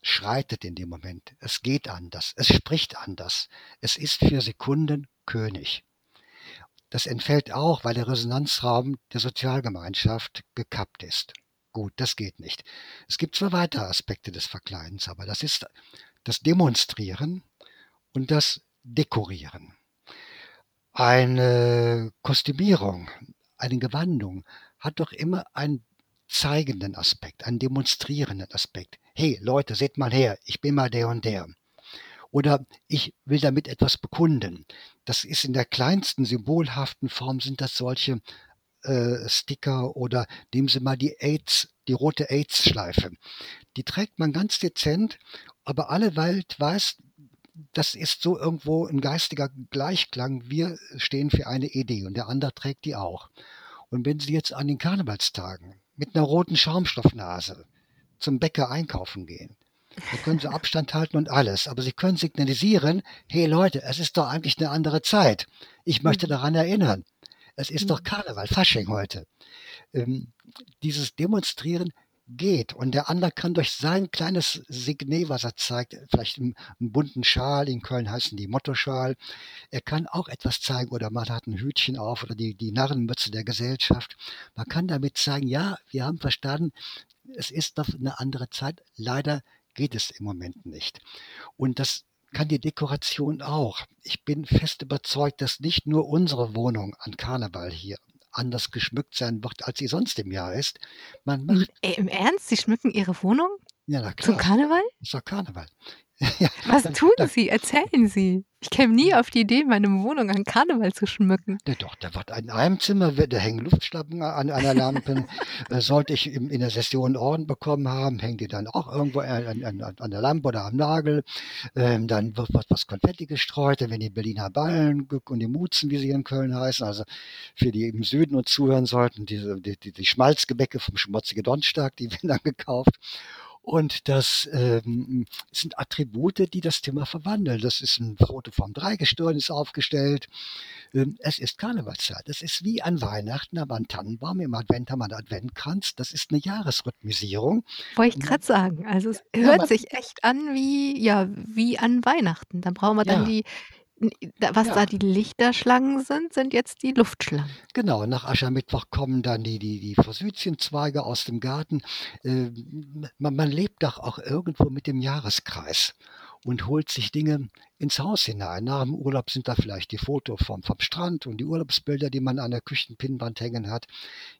S3: schreitet in dem Moment. Es geht anders, es spricht anders, es ist für Sekunden König. Das entfällt auch, weil der Resonanzraum der Sozialgemeinschaft gekappt ist. Gut, das geht nicht. Es gibt zwei weitere Aspekte des Verkleidens, aber das ist das Demonstrieren und das Dekorieren. Eine Kostümierung, eine Gewandung hat doch immer einen zeigenden Aspekt, einen demonstrierenden Aspekt. Hey Leute, seht mal her, ich bin mal der und der. Oder ich will damit etwas bekunden. Das ist in der kleinsten symbolhaften Form sind das solche äh, Sticker oder nehmen Sie mal die AIDS, die rote AIDS-Schleife. Die trägt man ganz dezent, aber alle Welt weiß, das ist so irgendwo ein geistiger Gleichklang. Wir stehen für eine Idee und der andere trägt die auch. Und wenn Sie jetzt an den Karnevalstagen mit einer roten Schaumstoffnase zum Bäcker einkaufen gehen. Da können sie Abstand halten und alles. Aber sie können signalisieren, hey Leute, es ist doch eigentlich eine andere Zeit. Ich möchte mhm. daran erinnern. Es ist doch mhm. Karneval, Fasching heute. Ähm, dieses Demonstrieren geht und der andere kann durch sein kleines Signet, was er zeigt, vielleicht einen, bunten Schal, in Köln heißen die Mottoschal, er kann auch etwas zeigen oder man hat ein Hütchen auf oder die, die Narrenmütze der Gesellschaft. Man kann damit zeigen, ja, wir haben verstanden, es ist doch eine andere Zeit. Leider geht es im Moment nicht. Und das kann die Dekoration auch. Ich bin fest überzeugt, dass nicht nur unsere Wohnung an Karneval hier anders geschmückt sein wird, als sie sonst im Jahr ist.
S2: Man macht Ey, Im Ernst? Sie schmücken Ihre Wohnung?
S3: Ja, na klar.
S2: Zum Karneval?
S3: Ist doch Karneval.
S2: Ja, Was dann, tun dann, Sie? Erzählen Sie. Ich käme nie auf die Idee, meine Wohnung an Karneval zu schmücken.
S3: Ja, doch, da wird in einem Zimmer, da hängen Luftschlappen an einer Lampe. Äh, sollte ich in, in der Session einen Orden bekommen haben, hängen die dann auch irgendwo an, an, an der Lampe oder am Nagel. Ähm, dann wird, wird was Konfetti gestreut, dann werden die Berliner Ballen und die Mutzen, wie sie in Köln heißen, also für die im Süden uns zuhören sollten, diese, die, die, die Schmalzgebäcke vom Schmutzige Donnerstag, die werden dann gekauft. Und das ähm, sind Attribute, die das Thema verwandeln. Das ist ein Foto vom Dreigestirn ist aufgestellt. Ähm, es ist Karnevalszeit. Es ist wie an Weihnachten, aber ein Tannenbaum im Advent haben wir einen Adventkranz. Das ist eine Jahresrhythmisierung.
S2: Wollte ich gerade sagen. Also es ja, hört sich echt an wie, ja, wie an Weihnachten. Dann brauchen wir dann ja. die was Ja. da die Lichterschlangen sind, sind jetzt die Luftschlangen.
S3: Genau, nach Aschermittwoch kommen dann die die die Forsythienzweige aus dem Garten. Ähm, man man lebt doch auch irgendwo mit dem Jahreskreis und holt sich Dinge ins Haus hinein. Nach dem Urlaub sind da vielleicht die Fotos vom vom Strand und die Urlaubsbilder, die man an der Küchenpinnwand hängen hat.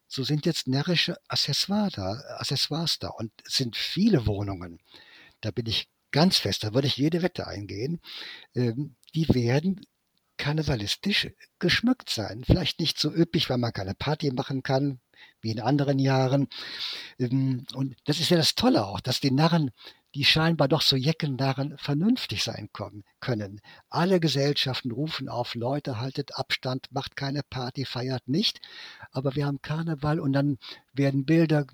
S3: So sind jetzt närrische Accessoire da Accessoires da und es sind viele Wohnungen. Da bin ich ganz fest, da würde ich jede Wette eingehen, ähm, die werden karnevalistisch geschmückt sein. Vielleicht nicht so üppig, weil man keine Party machen kann, wie in anderen Jahren. Ähm, und das ist ja das Tolle auch, dass die Narren, die scheinbar doch so Jeckennarren, vernünftig sein können. Alle Gesellschaften rufen auf, Leute, haltet Abstand, macht keine Party, feiert nicht. Aber wir haben Karneval und dann werden Bilder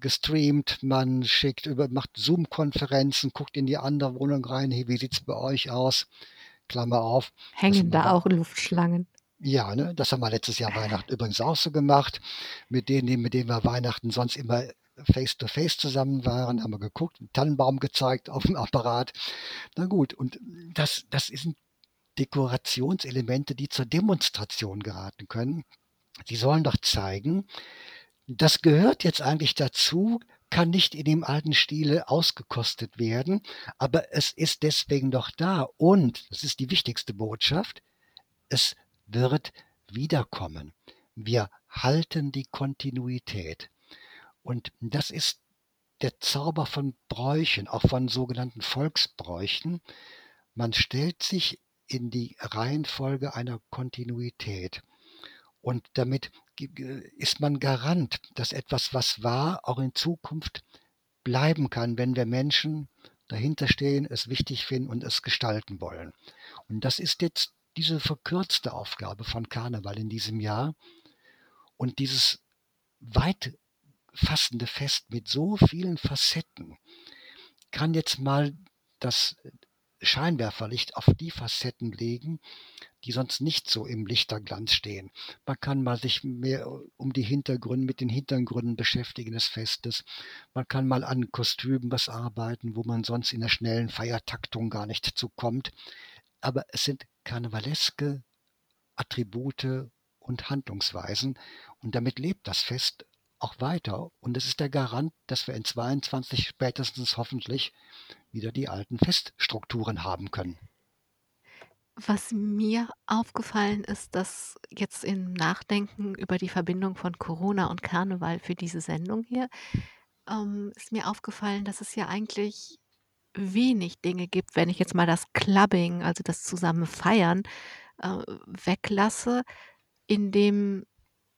S3: gestreamt, man schickt über, macht Zoom-Konferenzen, guckt in die andere Wohnung rein, hey, wie sieht's bei euch aus? Klammer auf.
S2: Hängen da auch Luftschlangen?
S3: Ja, ne, das haben wir letztes Jahr Weihnachten übrigens auch so gemacht. Mit denen, mit denen wir Weihnachten sonst immer face to face zusammen waren, haben wir geguckt, einen Tannenbaum gezeigt auf dem Apparat. Na gut, und das, das sind Dekorationselemente, die zur Demonstration geraten können. Die sollen doch zeigen, das gehört jetzt eigentlich dazu, kann nicht in dem alten Stile ausgekostet werden, aber es ist deswegen noch da und, das ist die wichtigste Botschaft, es wird wiederkommen. Wir halten die Kontinuität. Und das ist der Zauber von Bräuchen, auch von sogenannten Volksbräuchen. Man stellt sich in die Reihenfolge einer Kontinuität. Und damit ist man Garant, dass etwas, was war, auch in Zukunft bleiben kann, wenn wir Menschen dahinter stehen, es wichtig finden und es gestalten wollen. Und das ist jetzt diese verkürzte Aufgabe von Karneval in diesem Jahr. Und dieses weit fassende Fest mit so vielen Facetten kann jetzt mal das Scheinwerferlicht auf die Facetten legen, die sonst nicht so im Lichterglanz stehen. Man kann mal sich mehr um die Hintergründe, mit den Hintergründen beschäftigen des Festes. Man kann mal an Kostümen was arbeiten, wo man sonst in der schnellen Feiertaktung gar nicht zukommt. Aber es sind karnevaleske Attribute und Handlungsweisen und damit lebt das Fest auch weiter. Und es ist der Garant, dass wir in 22 spätestens hoffentlich wieder die alten Feststrukturen haben können.
S2: Was mir aufgefallen ist, dass jetzt im Nachdenken über die Verbindung von Corona und Karneval für diese Sendung hier, ähm, ist mir aufgefallen, dass es ja eigentlich wenig Dinge gibt, wenn ich jetzt mal das Clubbing, also das zusammen Feiern, äh, weglasse, in dem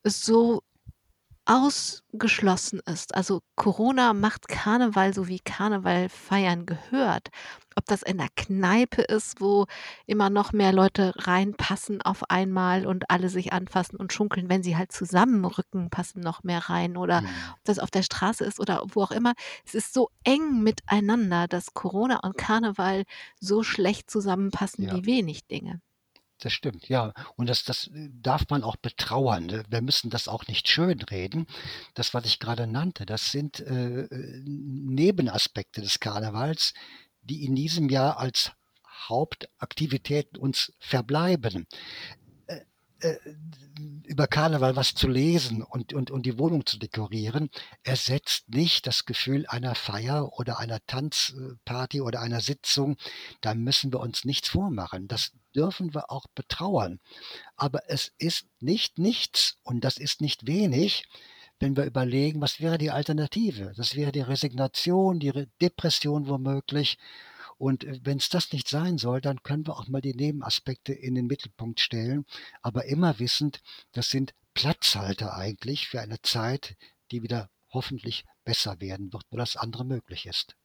S2: so ausgeschlossen ist. Also Corona macht Karneval so wie Karneval feiern gehört. Ob das in der Kneipe ist, wo immer noch mehr Leute reinpassen auf einmal und alle sich anfassen und schunkeln, wenn sie halt zusammenrücken, passen noch mehr rein oder
S3: Mhm.
S2: ob das auf der Straße ist oder wo auch immer. Es ist so eng miteinander, dass Corona und Karneval so schlecht zusammenpassen
S3: Ja.
S2: wie wenig Dinge.
S3: Das stimmt, ja. Und das das, äh, darf man auch betrauern, ne? Wir müssen das auch nicht schönreden. Das, was ich gerade nannte, das sind, äh, Nebenaspekte des Karnevals, die in diesem Jahr als Hauptaktivitäten uns verbleiben. Äh, äh, über Karneval was zu lesen und und und die Wohnung zu dekorieren, ersetzt nicht das Gefühl einer Feier oder einer Tanzparty oder einer Sitzung. Da müssen wir uns nichts vormachen. Das dürfen wir auch betrauern. Aber es ist nicht nichts und das ist nicht wenig, wenn wir überlegen, was wäre die Alternative? Das wäre die Resignation, die Re Depression womöglich. Und äh, wenn es das nicht sein soll, dann können wir auch mal die Nebenaspekte in den Mittelpunkt stellen, aber immer wissend, das sind Platzhalter eigentlich für eine Zeit, die wieder hoffentlich besser werden wird, wo das andere möglich ist.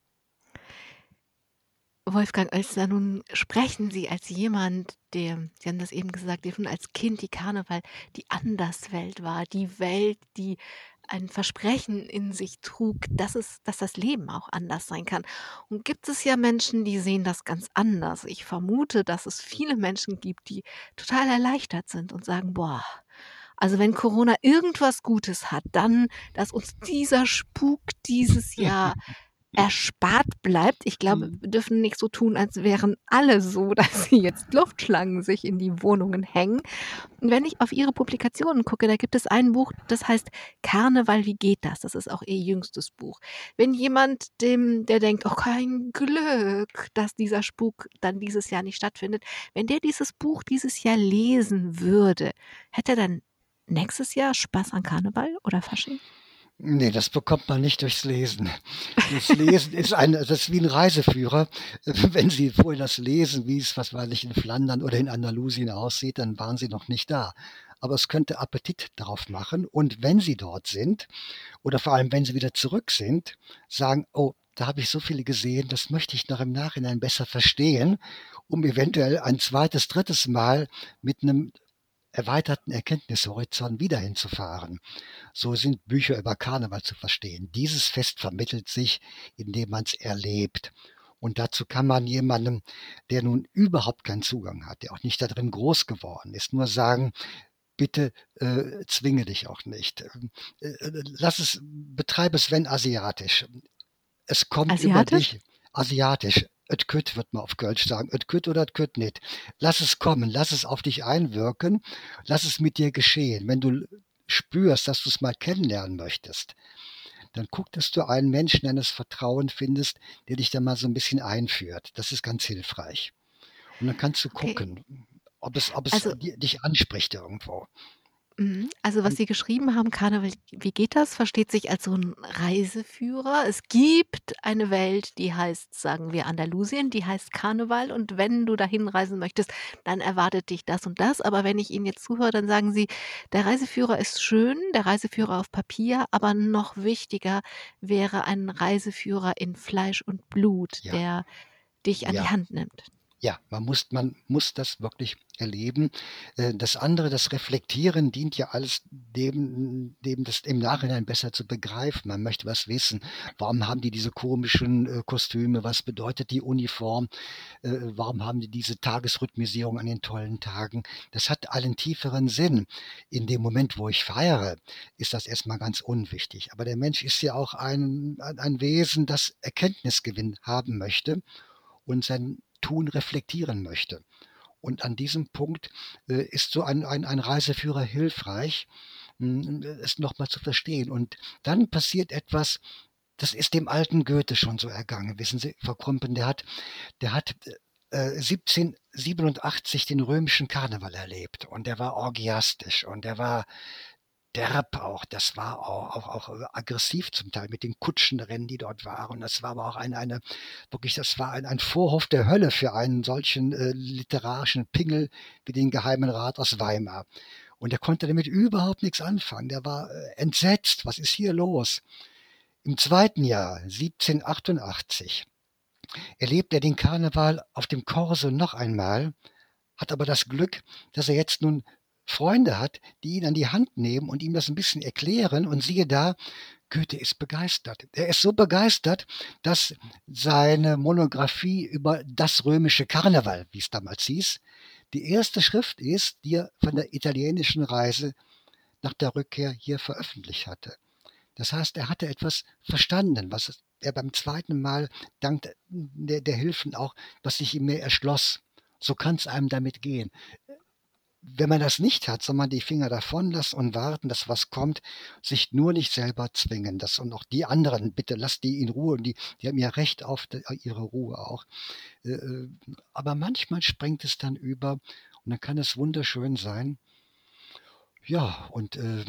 S2: Wolfgang Oelsner, nun sprechen Sie als jemand, der Sie haben das eben gesagt, der schon als Kind die Karneval die Anderswelt war, die Welt, die ein Versprechen in sich trug, dass es dass das Leben auch anders sein kann. Und gibt es ja Menschen, die sehen das ganz anders. Ich vermute, dass es viele Menschen gibt, die total erleichtert sind und sagen: „Boah, also wenn Corona irgendwas Gutes hat, dann, dass uns dieser Spuk dieses Jahr erspart bleibt. Ich glaube,
S3: Mhm.
S2: wir dürfen nicht so tun, als wären alle so, dass sie jetzt Luftschlangen sich in die Wohnungen hängen. Und wenn ich auf Ihre Publikationen gucke, da gibt es ein Buch, das heißt „Karneval, wie geht das?“ Das ist auch Ihr jüngstes Buch. Wenn jemand, dem der denkt: „Oh, kein Glück, dass dieser Spuk dann dieses Jahr nicht stattfindet.“ Wenn der dieses Buch dieses Jahr lesen würde, hätte er dann nächstes Jahr Spaß an Karneval oder Fasching?
S3: Ne, das bekommt man nicht durchs Lesen. Das Lesen ist ein das ist wie 'n Reiseführer. Wenn Sie vorher das lesen, wie es, was weiß ich, in Flandern oder in Andalusien aussieht, dann waren Sie noch nicht da. Aber es könnte Appetit darauf machen und wenn Sie dort sind oder vor allem, wenn Sie wieder zurück sind, sagen: „Oh, da habe ich so viele gesehen, das möchte ich noch im Nachhinein besser verstehen, um eventuell ein zweites, drittes Mal mit 'nem erweiterten Erkenntnishorizont wieder hinzufahren.“ So sind Bücher über Karneval zu verstehen. Dieses Fest vermittelt sich, indem man's erlebt. Und dazu kann man jemandem, der nun überhaupt keinen Zugang hat, der auch nicht da drin groß geworden ist, nur sagen: „Bitte, äh, zwinge dich auch nicht. Ähm, äh, äh, lass es betreibe es, wenn asiatisch. Es kommt über
S2: Asiatisch?
S3: dich asiatisch. Et kütt, würde man auf Kölsch sagen. Et kütt oder et kütt nit. Lass es kommen, lass es auf dich einwirken, lass es mit dir geschehen. Wenn du spürst, dass du's mal kennenlernen möchtest, dann guck, dass du einen Menschen deines Vertrauens findest, der dich da mal so 'n bisschen einführt. Das ist ganz hilfreich. Und dann kannst du
S2: Okay.
S3: gucken, ob es ob es
S2: Also
S3: di dich anspricht irgendwo.
S2: Mhm. Also, was
S3: Und
S2: Sie geschrieben haben, Karneval, wie geht das? Versteht sich als so 'n Reiseführer. Es gibt eine Welt, die heißt, sagen wir, Andalusien, die heißt Karneval und wenn du dahin reisen möchtest, dann erwartet dich das und das. Aber wenn ich Ihnen jetzt zuhöre, dann sagen Sie, der Reiseführer ist schön, der Reiseführer auf Papier, aber noch wichtiger wäre ein Reiseführer in Fleisch und Blut,
S3: Ja.
S2: der dich an die
S3: Ja.
S2: Hand nimmt.
S3: Ja, man muss man muss das wirklich erleben. Äh, das andere, das Reflektieren dient ja alles dem dem das im Nachhinein besser zu begreifen. Man möchte was wissen. Warum haben die diese komischen, äh, Kostüme? Was bedeutet die Uniform? Äh, warum haben die diese Tagesrhythmisierung an den tollen Tagen? Das hat einen tieferen Sinn. In dem Moment, wo ich feiere, ist das erst mal ganz unwichtig. Aber der Mensch ist ja auch ein ein Wesen, das Erkenntnisgewinn haben möchte und sein Tun reflektieren möchte. Und an diesem Punkt, äh, ist so ein ein ein Reiseführer hilfreich, hm, es noch mal zu verstehen. Und dann passiert etwas, das ist dem alten Goethe schon so ergangen. Wissen Sie, Frau Krumpen, der hat der hat, äh, 1787 den römischen Karneval erlebt und der war orgiastisch und der war derb auch. Das war au auch auch aggressiv zum Teil mit den Kutschenrennen, die dort waren. Das war aber auch ein eine wirklich, das war ein ein Vorhof der Hölle für einen solchen, äh, literarischen Pingel wie den Geheimen Rat aus Weimar. Und er konnte damit überhaupt nichts anfangen. Der war äh, entsetzt. Was ist hier los? Im zweiten Jahr, 1788, erlebt er den Karneval auf dem Korso noch einmal, hat aber das Glück, dass er jetzt nun Freunde hat, die ihn an die Hand nehmen und ihm das ein bisschen erklären. Und siehe da, Goethe ist begeistert. Er ist so begeistert, dass seine Monographie über das römische Karneval, wie es damals hieß, die erste Schrift ist, die er von der italienischen Reise nach der Rückkehr hier veröffentlicht hatte. Das heißt, er hatte etwas verstanden, was er beim zweiten Mal dank der, der Hilfen auch, was sich ihm mehr erschloss. So kann es einem damit gehen wenn man das nicht hat, soll man die Finger davon lassen und warten, dass was kommt, sich nur nicht selber zwingen. Das und auch die anderen, bitte lasst die in Ruhe. Und die, die haben ja Recht auf die, ihre Ruhe auch. Äh, äh, aber manchmal springt es dann über und dann kann es wunderschön sein. Ja, und äh,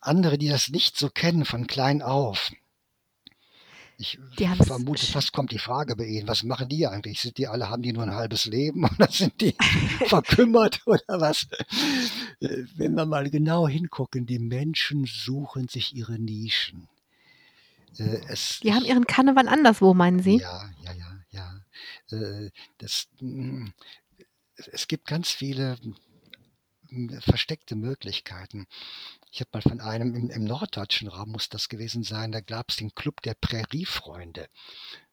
S3: andere, die das nicht so kennen von klein auf, ich vermute, fast kommt die Frage bei Ihnen, was machen die eigentlich? Sind die alle, haben die nur ein halbes Leben oder sind die verkümmert oder was? Äh, wenn wir mal genau hingucken, die Menschen suchen sich ihre Nischen.
S2: Äh, es, die haben ihren Karneval anderswo, meinen Sie?
S3: Ja, ja, ja, ja. Äh, das, mm, es gibt ganz viele mm, versteckte Möglichkeiten. Ich habe mal von einem im, im, norddeutschen Raum muss das gewesen sein, da gab es den Club der Präriefreunde.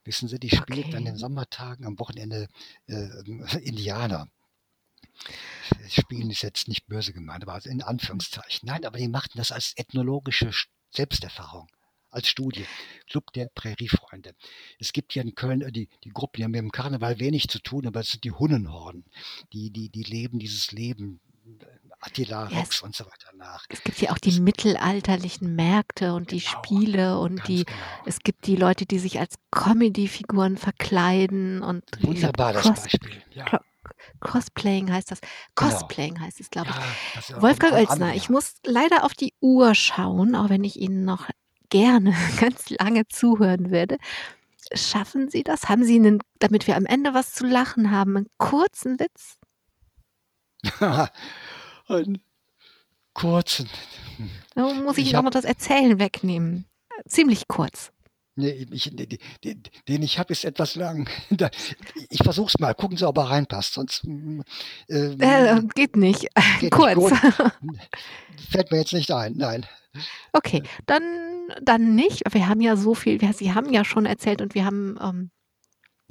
S3: Wissen Sie, die spielten okay. an den Sommertagen am Wochenende äh, Indianer. Spielen ist jetzt nicht böse gemeint, aber also in Anführungszeichen. Nein, aber die machten das als ethnologische Selbsterfahrung, als Studie. Club der Präriefreunde. Es gibt hier in Köln äh, die, die Gruppen, die haben mit dem Karneval wenig zu tun, aber es sind die Hunnenhorden. Die, die, die leben dieses Leben Attila ja, Rex und so weiter nach.
S2: Es gibt ja auch die mittelalterlichen Märkte und die genau, Spiele und die, genau. es gibt die Leute, die sich als Comedy-Figuren verkleiden und
S3: wunderbar das Beispiel. Ja.
S2: Cosplaying heißt das. Cosplaying genau. heißt es, glaube ich. Ja, Wolfgang Oelsner, ich muss leider auf die Uhr schauen, auch wenn ich Ihnen noch gerne ganz lange zuhören würde. Schaffen Sie das? Haben Sie einen, damit wir am Ende was zu lachen haben, einen kurzen Witz?
S3: einen kurzen.
S2: Da muss ich, ich noch das Erzählen wegnehmen. Ziemlich kurz.
S3: Nee, ich, den, den ich habe, ist etwas lang. Ich versuche es mal. Gucken Sie, ob er reinpasst. Sonst
S2: mm, äh, äh, geht nicht. Geht Kurz.
S3: Nicht. Fällt mir jetzt nicht ein. Nein.
S2: Okay, dann, dann nicht. Wir haben ja so viel. Sie haben ja schon erzählt und wir haben ähm,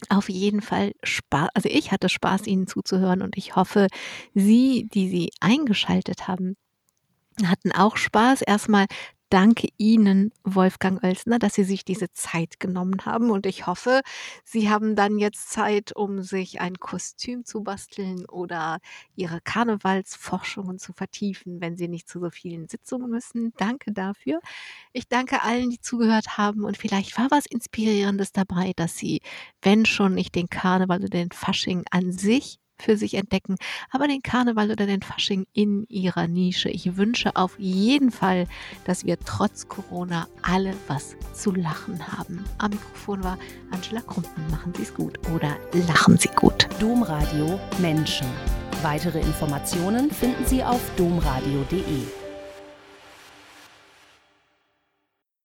S2: auf jeden Fall Spaß. Also ich hatte Spaß, Ihnen zuzuhören und ich hoffe, Sie, die Sie eingeschaltet haben, hatten auch Spaß. Erstmal danke Ihnen, Wolfgang Oelsner, dass Sie sich diese Zeit genommen haben. Und ich hoffe, Sie haben dann jetzt Zeit, um sich ein Kostüm zu basteln oder Ihre Karnevalsforschungen zu vertiefen, wenn Sie nicht zu so vielen Sitzungen müssen. Danke dafür. Ich danke allen, die zugehört haben. Und vielleicht war was Inspirierendes dabei, dass Sie, wenn schon nicht den Karneval oder den Fasching an sich für sich entdecken, aber den Karneval oder den Fasching in ihrer Nische. Ich wünsche auf jeden Fall, dass wir trotz Corona alle was zu lachen haben. Am Mikrofon war Angela Krumpen. Machen Sie es gut oder lachen Sie gut.
S4: Domradio Menschen. Weitere Informationen finden Sie auf domradio.de.